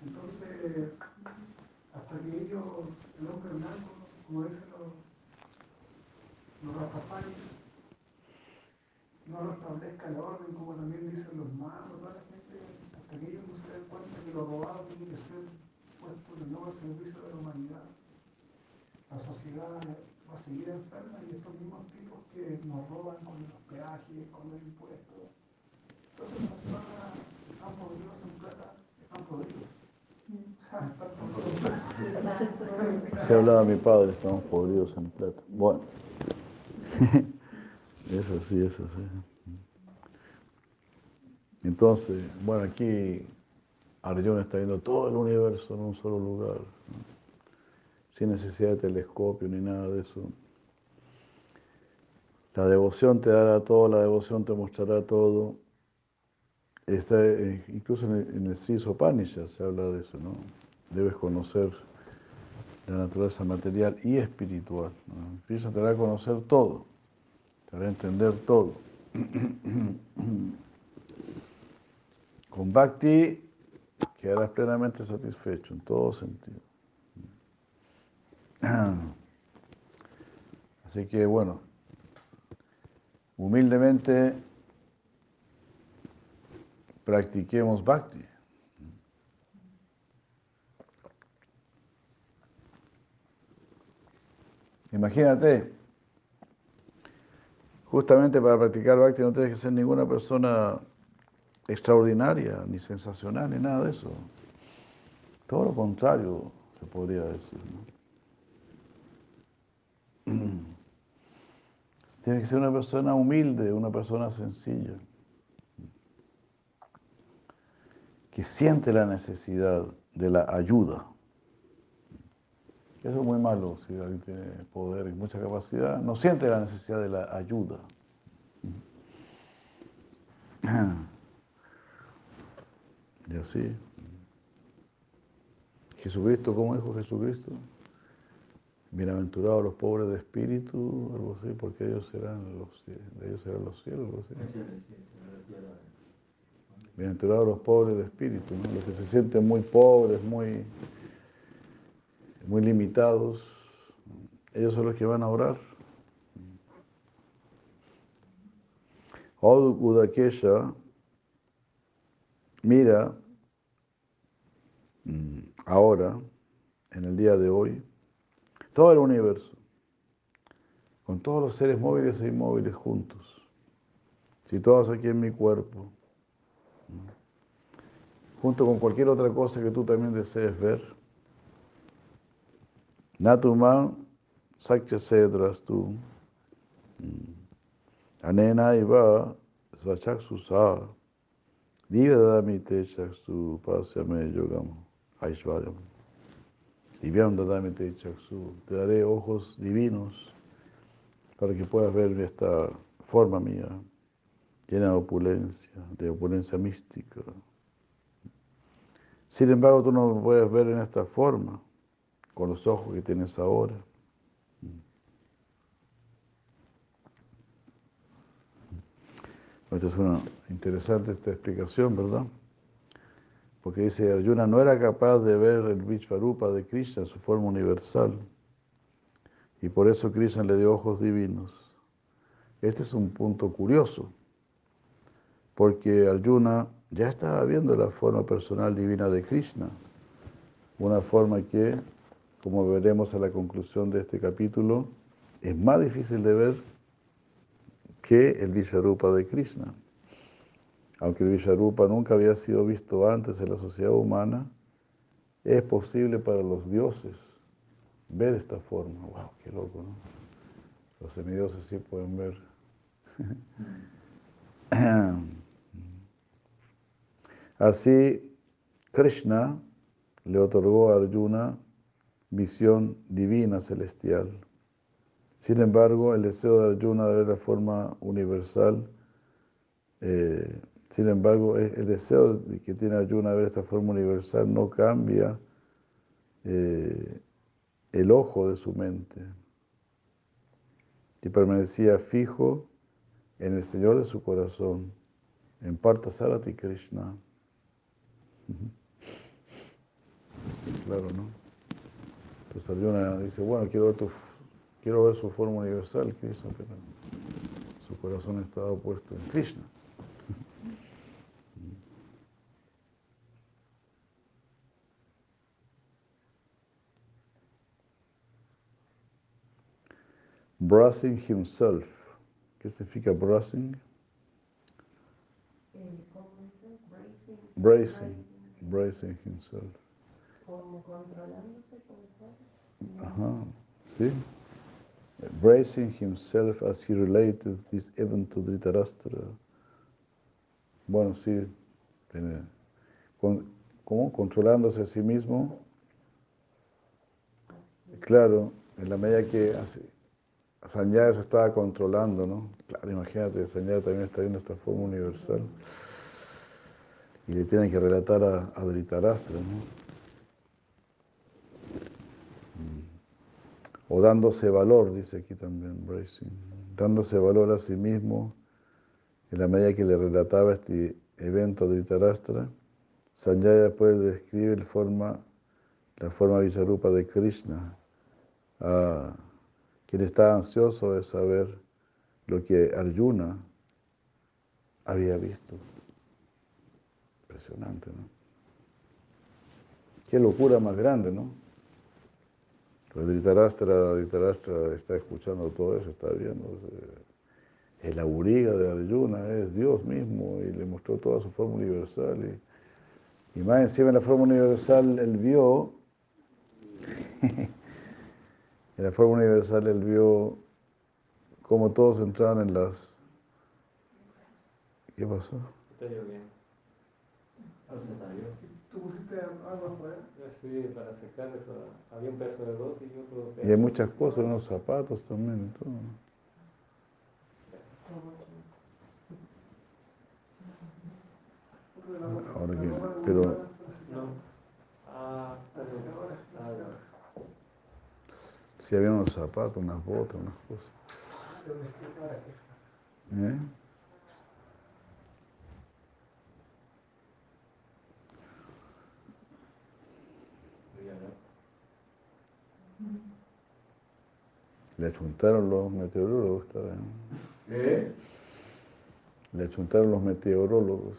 Entonces, hasta que ellos, el hombre blanco, como dicen los, los no no lo establezca el orden, como también dicen los magos, toda la gente, hasta que ellos no se den cuenta que lo robado tiene que ser puesto de nuevo al servicio de la humanidad. La sociedad va a seguir enferma y estos mismos tipos que nos roban con los peajes, con los impuestos. Entonces las personas están podridos en plata, están podridos. O sea, están podridos. Se hablaba mi padre, estamos podridos en plata. Bueno, es así, es así. Entonces, bueno, aquí Arjuna está viendo todo el universo en un solo lugar, sin necesidad de telescopio ni nada de eso. La devoción te dará todo, la devoción te mostrará todo. Está, eh, incluso en el, Sri Upanishad se habla de eso, ¿no? Debes conocer la naturaleza material y espiritual. ¿no? Krishna te hará conocer todo, te hará entender todo. Con Bhakti quedarás plenamente satisfecho en todo sentido. Así que bueno, humildemente practiquemos Bhakti. Imagínate, justamente para practicar Bhakti no tienes que ser ninguna persona extraordinaria, ni sensacional, ni nada de eso. Todo lo contrario, se podría decir. Tiene que ser una persona humilde, una persona sencilla, que siente la necesidad de la ayuda. Eso es muy malo, si alguien tiene poder y mucha capacidad, no siente la necesidad de la ayuda. Así. Jesucristo, ¿cómo dijo Jesucristo? Bienaventurados los pobres de espíritu, algo así, porque ellos serán los, de ellos serán los cielos, algo así. Bienaventurados los pobres de espíritu, ¿no? los que se sienten muy pobres, muy, muy limitados, ellos son los que van a orar. Mira ahora, en el día de hoy, todo el universo, con todos los seres móviles e inmóviles juntos, situados aquí en mi cuerpo, junto con cualquier otra cosa que tú también desees ver. Natuman Sakya Sedras tú. Anena iva Svachaksusa. Divyadamite Chaksu Pasyame Aishvaryam. Divyam Dadamite Chaksu. Te daré ojos divinos para que puedas ver esta forma mía, llena de opulencia, de opulencia mística. Sin embargo, tú no me puedes ver en esta forma, con los ojos que tienes ahora. Esta es una interesante esta explicación, ¿verdad? Porque dice, Arjuna no era capaz de ver el Vishvarupa de Krishna, su forma universal, y por eso Krishna le dio ojos divinos. Este es un punto curioso, porque Arjuna ya estaba viendo la forma personal divina de Krishna, una forma que, como veremos a la conclusión de este capítulo, es más difícil de ver que el Visharupa de Krishna. Aunque el Visharupa nunca había sido visto antes en la sociedad humana, es posible para los dioses ver esta forma. ¡Wow! ¡Qué loco! ¿no? Los semidioses sí pueden ver. Así, Krishna le otorgó a Arjuna visión divina celestial. Sin embargo, el deseo de Arjuna de ver la forma universal, eh, sin embargo, el deseo que tiene Arjuna de ver esta forma universal no cambia eh, el ojo de su mente, y permanecía fijo en el Señor de su corazón, en Parthasarati Krishna. Claro, ¿no? Entonces Arjuna dice, bueno, quiero ver, su forma universal, Krishna, pero su corazón estaba puesto en Krishna. Brushing himself. ¿Qué significa brushing? Bracing. Bracing himself. Como controlándose. Ajá, sí. Bracing himself as he related this event to Dhritarashtra. Bueno, sí. con- ¿Cómo? Controlándose a sí mismo. Claro, en la medida que Sanjaya se estaba controlando, ¿no? Claro, imagínate, Sanjaya también está viendo esta forma universal. Y le tienen que relatar a, a ¿no? O dándose valor, dice aquí también Bracing. Dándose valor a sí mismo, en la medida que le relataba este evento a Dhritarashtra, Sanjaya después describe la forma, Vicharupa de Krishna, quien está ansioso de saber lo que Arjuna había visto. Impresionante, ¿no? Qué locura más grande, ¿no? Pues Dhritarashtra, está escuchando todo eso, está viendo. eh, El auriga de Arjuna es Dios mismo y le mostró toda su forma universal. Y, y más encima en la forma universal él vio, en la forma universal él vio cómo todos entraban en las... ¿Qué pasó? Está lloviendo. Ah. ¿Tú pusiste algo afuera? Ya sí, para secar eso, había un pedazo de bote y otro pedazo. Y hay muchas cosas, unos zapatos también y todo. Ahora que- pero-. No. Ah, La la. Sí, había unos zapatos, unas botas, unas cosas. ¿Eh? Le achuntaron los meteorólogos, esta vez. ¿Eh? Le achuntaron los meteorólogos.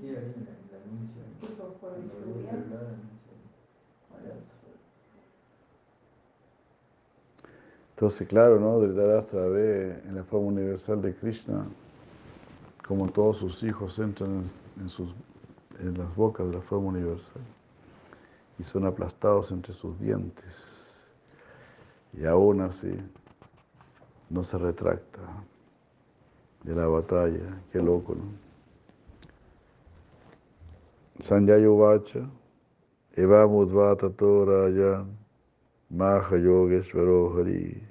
Sí, ahí el el anuncio. Puso por el Cuando veo el lluvia. celular, anuncio. Vaya. Entonces, claro, ¿no? Dhritarashtra ve en la forma universal de Krishna como todos sus hijos entran en, sus, en las bocas de la forma universal y son aplastados entre sus dientes. Y aún así no se retracta de la batalla. Qué loco, ¿no? Sanjaya Uvacha, Eva Mudvata Rayan, Maha Yogeshwaro Hari.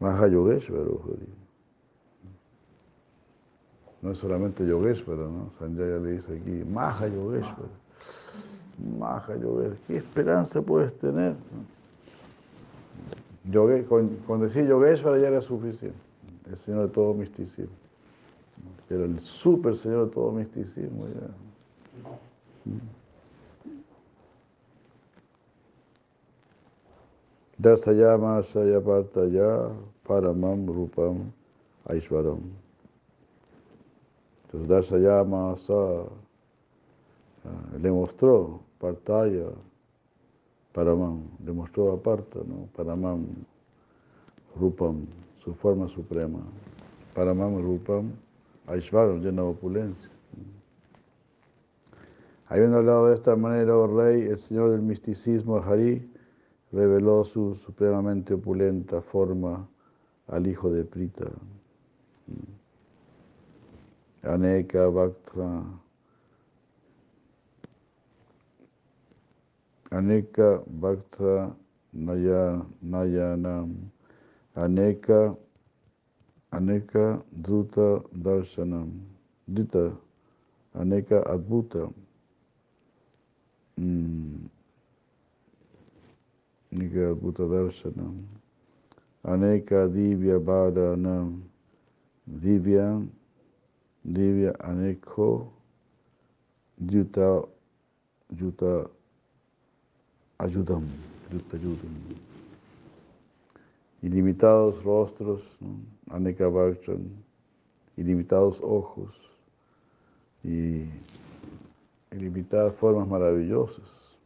Maha Yogeshwaro Hari. No es solamente Yogeshwara, ¿no? Sanjaya le dice aquí, Maha Yogeshwara. Maha Yogeshwara. ¿Qué esperanza puedes tener? Con decir Yogeshwara ya era suficiente. El Señor de todo misticismo. Era el super Señor de todo misticismo. Ya. Darsayama Shayapartaya Paramam Rupam Aishwaram. Entonces Darsayama Sa ah, le mostró Partaya Paramam, le mostró a Parta, ¿no? Paramam Rupam, su forma suprema. Paramam Rupam Aishwaram, llena de opulencia. Habiendo hablado de esta manera, oh rey, el señor del misticismo, Hari, reveló su supremamente opulenta forma al hijo de Prita. Aneka Bhaktra. Aneka Bhaktra Naya, Nayanam. Aneka Aneka Druta Darshanam. Drita. Aneka Adbhuta. Mm. Nika Bhuta Darshanam, Aneka Divya Divya, Divya Aneko, Yuta, Yuta Ayudam. Ilimitados rostros, ¿no? Ilimitados ojos. Y ilimitadas formas maravillosas,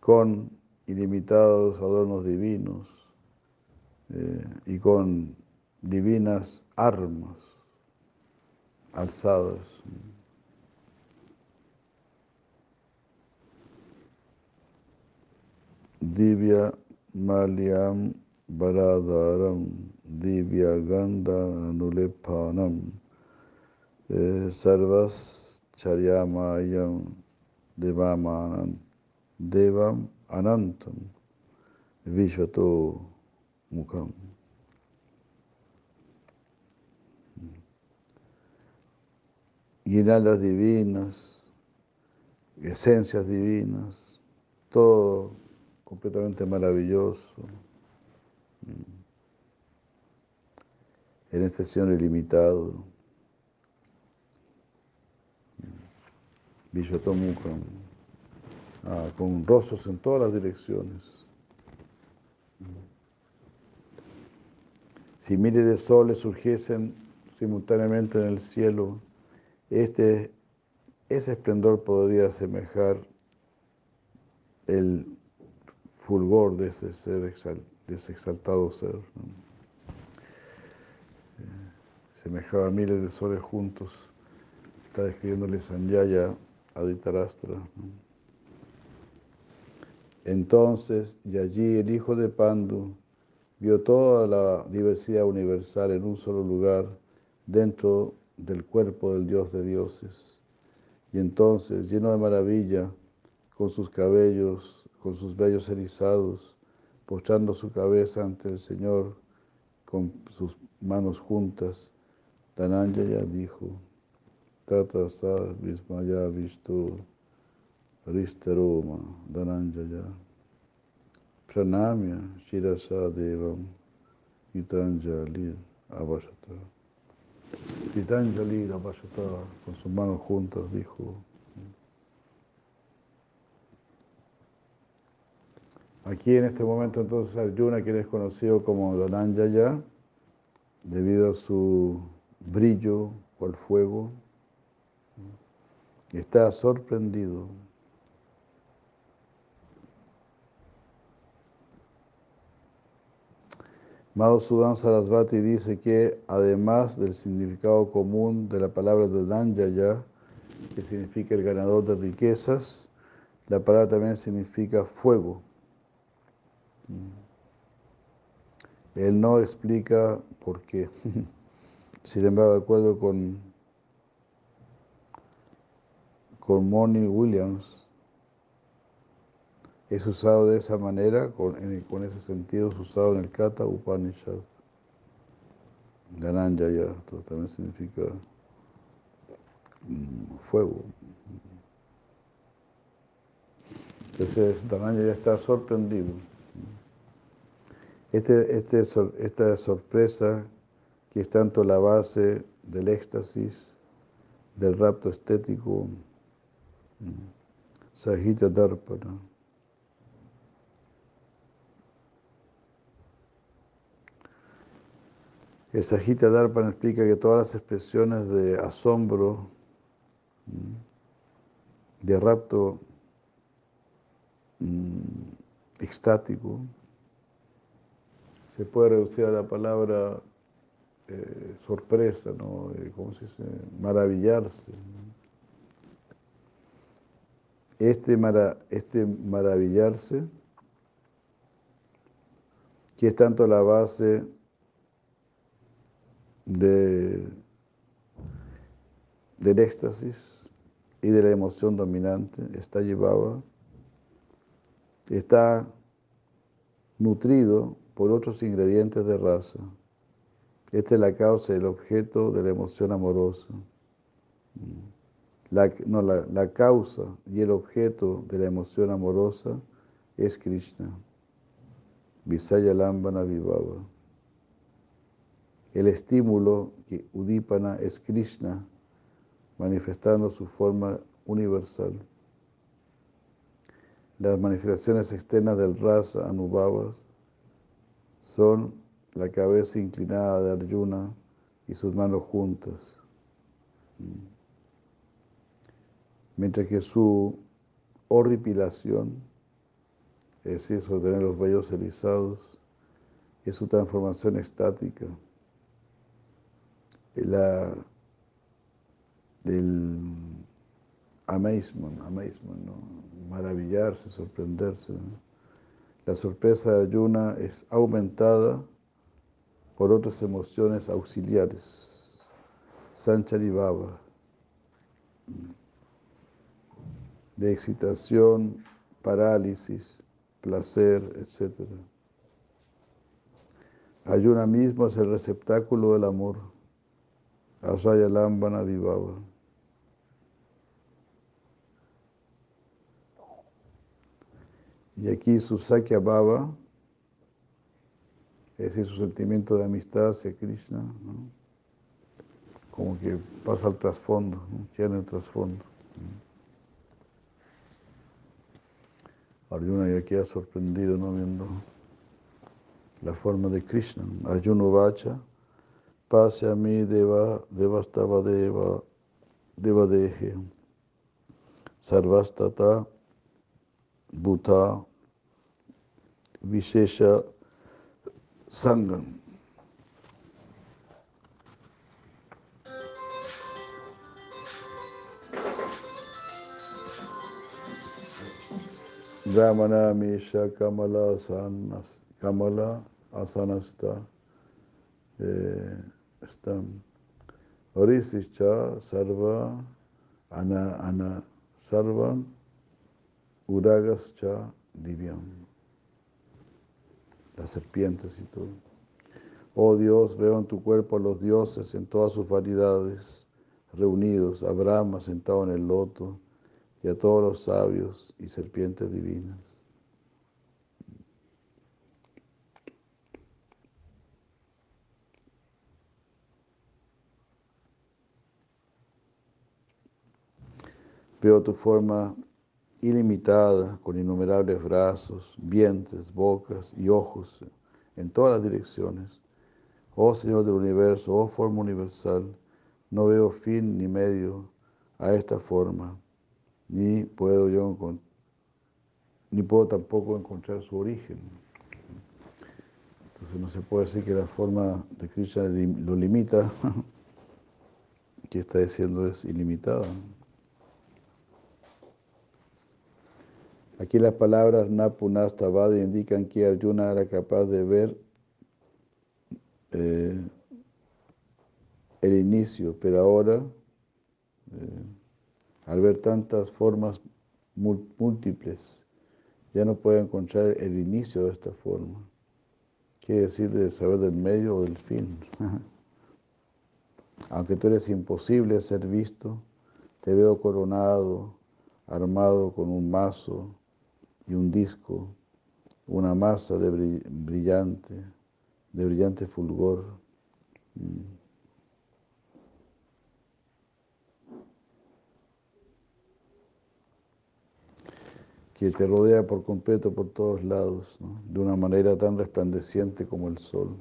con ilimitados adornos divinos eh, y con divinas armas alzadas. Divya Malyam Baradaram Divya Ganda Nulepanam eh, Sarvas Charyamayam Devamanam Devam Anantam Vishvato Mukham. Guirnaldas divinas, esencias divinas, todo completamente maravilloso. En este Señor ilimitado. Vishvatomukha, ah, con rostros en todas las direcciones. Si miles de soles surgiesen simultáneamente en el cielo, este, ese esplendor podría asemejar el fulgor de ese ser, exaltado ser. Eh, semejaba miles de soles juntos. Está describiéndole Sanyaya a Ditarastra. ¿no? Entonces, y allí el hijo de Pandu vio toda la diversidad universal en un solo lugar, dentro del cuerpo del Dios de dioses. Y entonces, lleno de maravilla, con sus cabellos, con sus vellos erizados, postrando su cabeza ante el Señor, con sus manos juntas, Dananjaya dijo, Tata vismaya visto ristaroma Dananjaya, pranamya shirasa devam gitanjali avasata. Gitanjali avasata, con sus manos juntas, dijo, Aquí en este momento entonces Arjuna, quien es conocido como Dhananjaya, debido a su brillo el fuego, está sorprendido. Madhusudan Sarasvati dice que además del significado común de la palabra Dhananjaya, que significa el ganador de riquezas, la palabra también significa fuego. Él no explica por qué. Sin embargo, de acuerdo con, con Moni Williams, es usado de esa manera, con, en- con ese sentido, es usado en el Kata Upanishad. Gananjaya, esto también significa mm, fuego. Entonces, Dhananjaya está sorprendido. Este, este esta sorpresa que es tanto la base del éxtasis, del rapto estético, mm, Sahita Darpana. El Sahita Darpana explica que todas las expresiones de asombro, mm, de rapto mm, extático, se puede reducir a la palabra eh, sorpresa, ¿no? Eh, ¿Cómo se dice? Maravillarse. Este, mara- este maravillarse, que es tanto la base de, del éxtasis y de la emoción dominante, está llevado, está nutrido por otros ingredientes de raza. Esta es la causa y el objeto de la emoción amorosa. La, no, la, la causa y el objeto de la emoción amorosa es Krishna. Visaya Lambana Vivava. El estímulo que Udipana es Krishna, manifestando su forma universal. Las manifestaciones externas del rasa anubhavas son la cabeza inclinada de Arjuna y sus manos juntas. Mientras que su horripilación, es decir, sostener los vellos erizados, es su transformación estática. La, el amazement, amazement maravillarse, sorprenderse. La sorpresa de Arjuna es aumentada por otras emociones auxiliares, Sanchari Baba, de excitación, parálisis, placer, etc. Ayuna mismo es el receptáculo del amor, Asaya Lambana. Y aquí su Sakya Baba, es decir, su sentimiento de amistad hacia Krishna, como que pasa al trasfondo, ¿no? en el trasfondo. Arjuna ya queda sorprendido ¿no? viendo la forma de Krishna. Arjuna Vacha, पश्यामी देव देवस्तवदेव दिवदेहे। सर्वस्तता भूता विशेष संगम। ब्राह्मणामीश कमला असान कमला आसनस्थ Asanasta Stam Orisischa Sarva Ana Ana Sarvan Uragascha Divyam. Las serpientes y todo. Oh Dios, veo en tu cuerpo a los dioses en todas sus variedades, reunidos, a Brahma sentado en el loto, y a todos los sabios y serpientes divinas. Veo tu forma ilimitada, con innumerables brazos, vientres, bocas y ojos en todas las direcciones. Oh Señor del universo, oh forma universal, no veo fin ni medio a esta forma ni puedo yo ni puedo tampoco encontrar su origen. Entonces no se puede decir que la forma de Krishna lo limita, que está diciendo es ilimitada. Aquí las palabras Napunastabadi indican que Arjuna era capaz de ver eh, el inicio, pero ahora eh, al ver tantas formas múltiples, ya no puede encontrar el inicio de esta forma. Quiere decir de saber del medio o del fin. Aunque tú eres imposible ser visto, te veo coronado, armado con un mazo y un disco, una masa de brillante, de brillante fulgor. Mm. que te rodea por completo por todos lados, de una manera tan resplandeciente como el sol.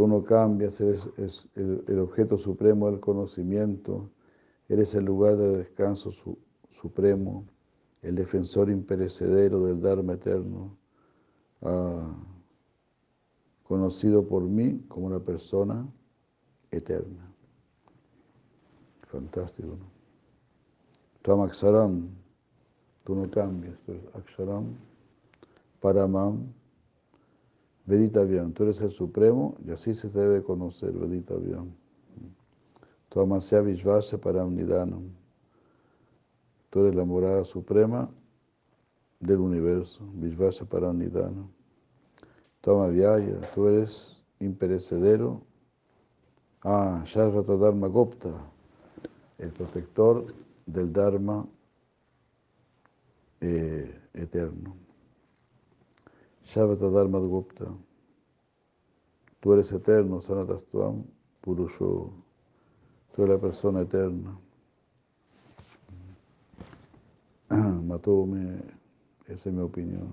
Tú no cambias, eres, el, objeto supremo del conocimiento, eres el lugar de descanso supremo, el defensor imperecedero del Dharma eterno, ah, conocido por mí como la persona eterna. Fantástico, ¿no? Tam Aksharam, tú no cambias, tú eres Aksharam, Paramam, bien, tú eres el supremo y así se debe conocer, bien. Tvamasya Vishvasa Param Nidanam, tú eres la morada suprema del universo, Vishvasa Param Nidanam. Toma Vyaya, tú eres imperecedero Ah, Sharvata Dharma Gupta, el protector del Dharma eh, eterno. Dharma Gupta, tú eres eterno, Sanatastuam Purusho. Tú eres la persona eterna. Matome, esa es mi opinión.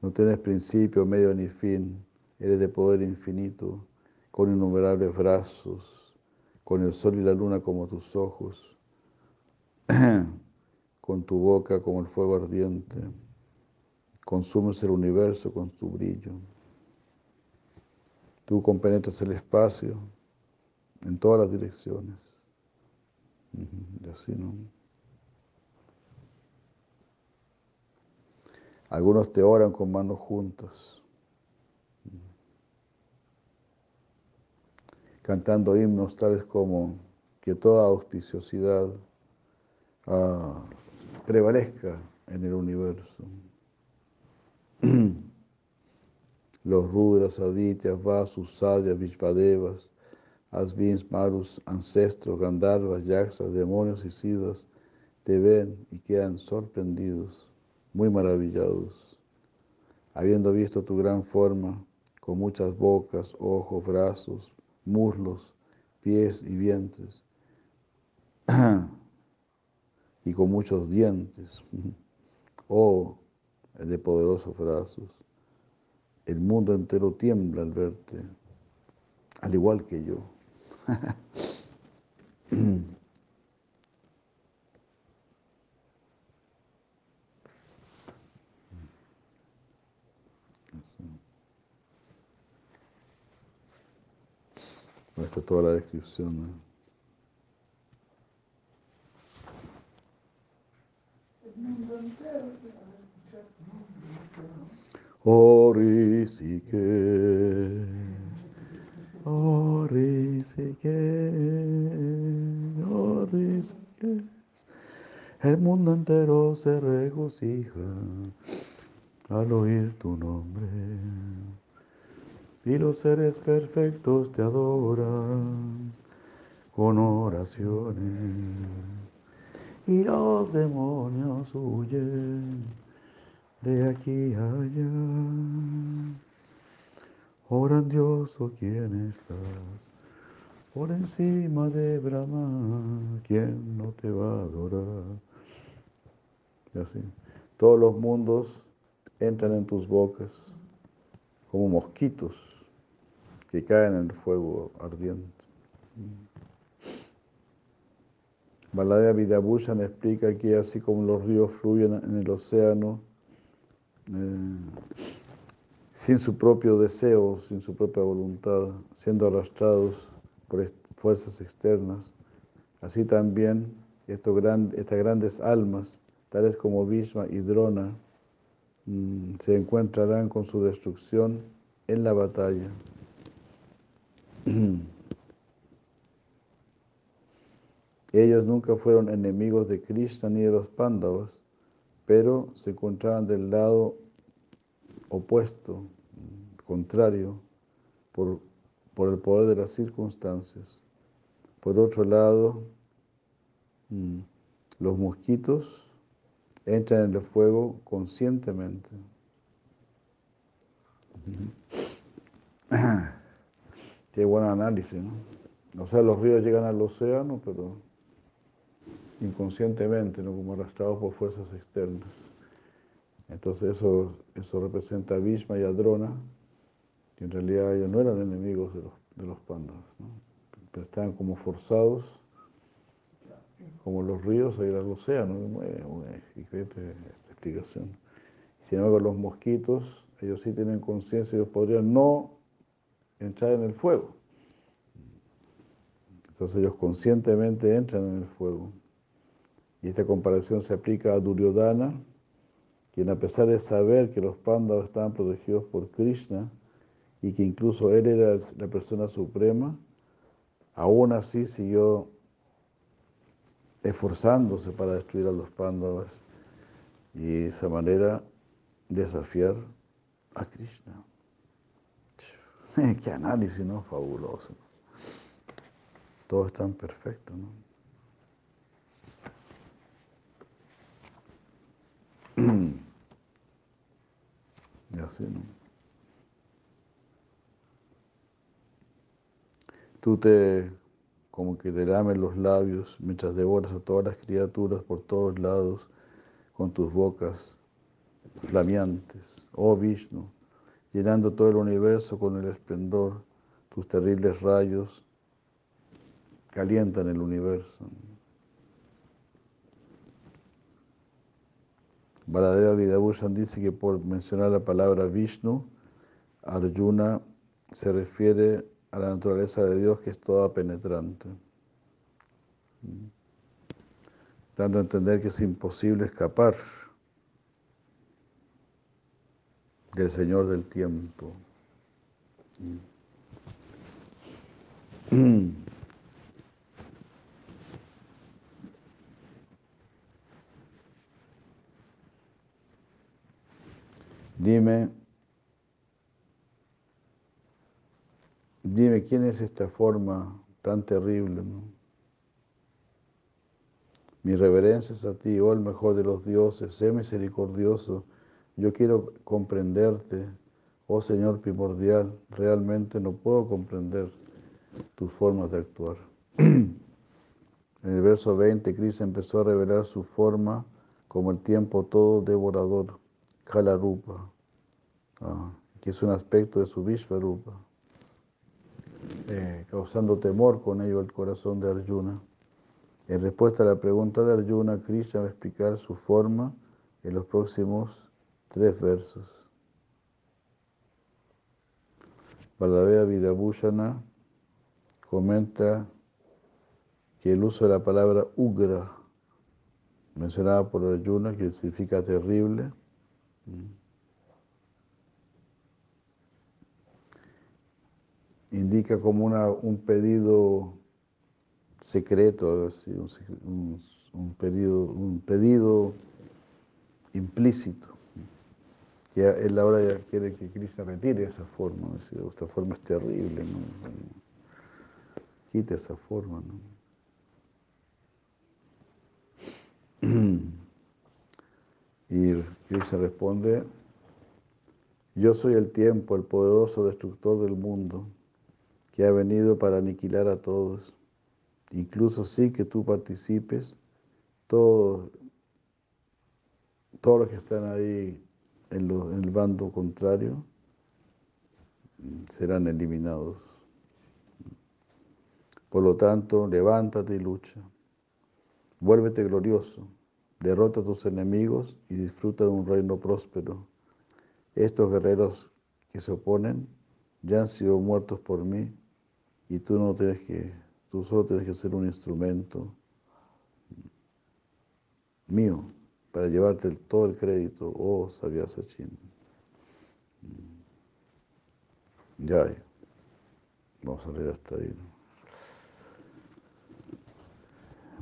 No tienes principio, medio ni fin. Eres de poder infinito, con innumerables brazos, con el sol y la luna como tus ojos, con tu boca como el fuego ardiente. Consumes el universo con tu brillo. Tú compenetras el espacio en todas las direcciones. Y así, ¿no? Algunos te oran con manos juntas, cantando himnos tales como que toda auspiciosidad prevalezca en el universo. Los Rudras, Adityas, Vasus, Sadyas, Vishvadevas, Asvins, Marus, ancestros, Gandharvas, Yaksas, demonios y Siddhas te ven y quedan sorprendidos muy maravillados, habiendo visto tu gran forma, con muchas bocas, ojos, brazos, muslos, pies y vientres, y con muchos dientes, oh, de poderosos brazos. El mundo entero tiembla al verte, al igual que yo. Esta es toda la descripción. El mundo entero se va a escuchar tu Rishikesh, oh Rishikesh. El mundo entero se regocija al oír tu nombre. Y los seres perfectos te adoran con oraciones. Y los demonios huyen de aquí a allá. Oh grandioso, ¿quién estás? Por encima de Brahma, ¿quién no te va a adorar? Y así. Todos los mundos entran en tus bocas como mosquitos que caen en el fuego ardiente. Baladea Vidabhushan explica que así como los ríos fluyen en el océano, eh, sin su propio deseo, sin su propia voluntad, siendo arrastrados por fuerzas externas, así también estos estas grandes almas, tales como Bhishma y Drona, mm, se encontrarán con su destrucción en la batalla. Ellos nunca fueron enemigos de Krishna ni de los Pándavas, pero se encontraban del lado opuesto, contrario, por, el poder de las circunstancias. Por otro lado, mm, los mosquitos entran en el fuego conscientemente. Qué buen análisis, ¿no? O sea, los ríos llegan al océano, pero inconscientemente, ¿no? como arrastrados por fuerzas externas. Entonces eso, eso representa a Bhishma y a Drona, que en realidad ellos no eran enemigos de los, de los pero estaban como forzados, como los ríos, a ir al océano. Muy diferente esta explicación. Sin embargo, los mosquitos, ellos sí tienen conciencia, ellos podrían no entrar en el fuego. Entonces ellos conscientemente entran en el fuego. Y esta comparación se aplica a Duryodhana, quien a pesar de saber que los pandas estaban protegidos por Krishna y que incluso él era la persona suprema, aún así siguió esforzándose para destruir a los pándavas y de esa manera desafiar a Krishna. Qué análisis, ¿no? Fabuloso. Todo es tan perfecto, ¿no? Mm. ya sé, ¿no? Tú te como que te lames los labios mientras devoras a todas las criaturas por todos lados con tus bocas flameantes, oh Vishnu, llenando todo el universo con el esplendor, tus terribles rayos calientan el universo. Baladeva Vidabhushan dice que por mencionar la palabra Vishnu, Arjuna se refiere a la naturaleza de Dios que es toda penetrante. Dando a entender que es imposible escapar del Señor del tiempo. Dime, dime quién es esta forma tan terrible. Mi reverencia es a ti, oh el mejor de los dioses, sé misericordioso. Yo quiero comprenderte, oh Señor primordial, realmente no puedo comprender tus formas de actuar. En el verso 20, Cristo empezó a revelar su forma como el tiempo todo devorador, Kalarupa, ah, que es un aspecto de su Vishvarupa, eh, causando temor con ello el corazón de Arjuna. En respuesta a la pregunta de Arjuna, Krishna va a explicar su forma en los próximos tres versos. Baladeva Vidabhushana comenta que el uso de la palabra ugra, mencionada por Arjuna, que significa terrible, indica como una, un pedido secreto, un, un, pedido, un pedido implícito, que él ahora quiere que Cristo retire esa forma, esta forma es terrible, ¿no? quite esa forma. ¿no? Y Cristo responde, yo soy el tiempo, el poderoso destructor del mundo, que ha venido para aniquilar a todos incluso sí que tú participes, todos, todos los que están ahí en, en el bando contrario serán eliminados. Por lo tanto, levántate y lucha. Vuélvete glorioso, derrota a tus enemigos y disfruta de un reino próspero. Estos guerreros que se oponen ya han sido muertos por mí y tú no tienes que Tú solo tienes que ser un instrumento mío para llevarte todo el crédito, oh sabia Sachin. Ya, vamos a leer hasta ahí.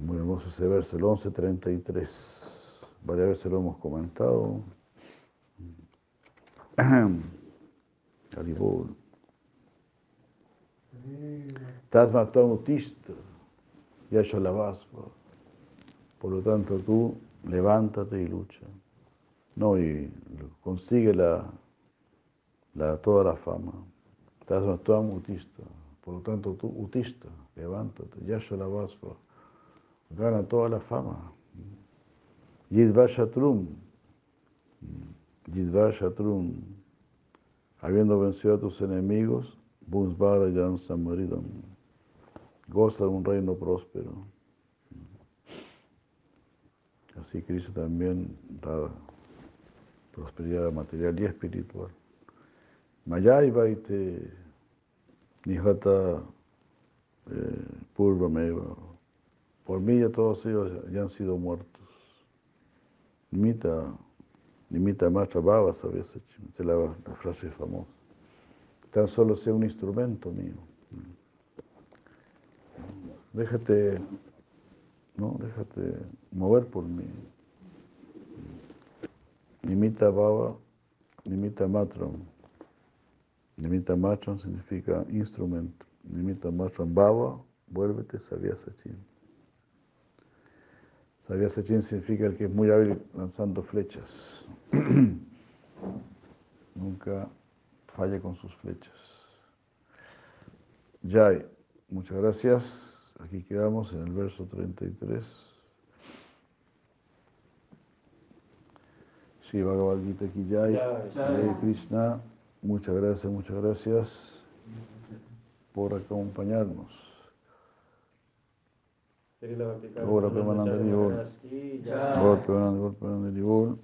Muy hermoso ese verso, el 11.33. Varias veces lo hemos comentado. Haribol. Tasma autista, ya la. Por lo tanto, tú levántate y lucha. No, y consigue la, la, toda la fama. Tasma autista. Por lo tanto, tú, utista, levántate, ya la. Gana toda la fama. Yidva Shatrum. Shatrum. Habiendo vencido a tus enemigos, Bhusvarayan Samaridam. Goza de un reino próspero. Así Cristo también da prosperidad material y espiritual. Mayai Vaite Nihata eh, Purvameva. Por mí ya todos ellos ya han sido muertos. Nimita, Nimita Matra Bhava, sabes, la, la frase famosa tan solo sea un instrumento mío. Déjate, ¿no? Déjate mover por mí. Nimita Baba, Nimita Matram. Nimita Matram significa instrumento. Nimita Matram Baba, vuélvete Sabia Sachin. Sabia Sachin significa el que es muy hábil lanzando flechas. Nunca falle con sus flechas. Jai, Muchas gracias. Aquí quedamos en el verso 33. Shiva Bhagavad Gita Ki Jai. Hare Krishna. Muchas gracias, muchas gracias por acompañarnos. Ahora, Premananda. Jai. Ahora, Premananda, Nivol.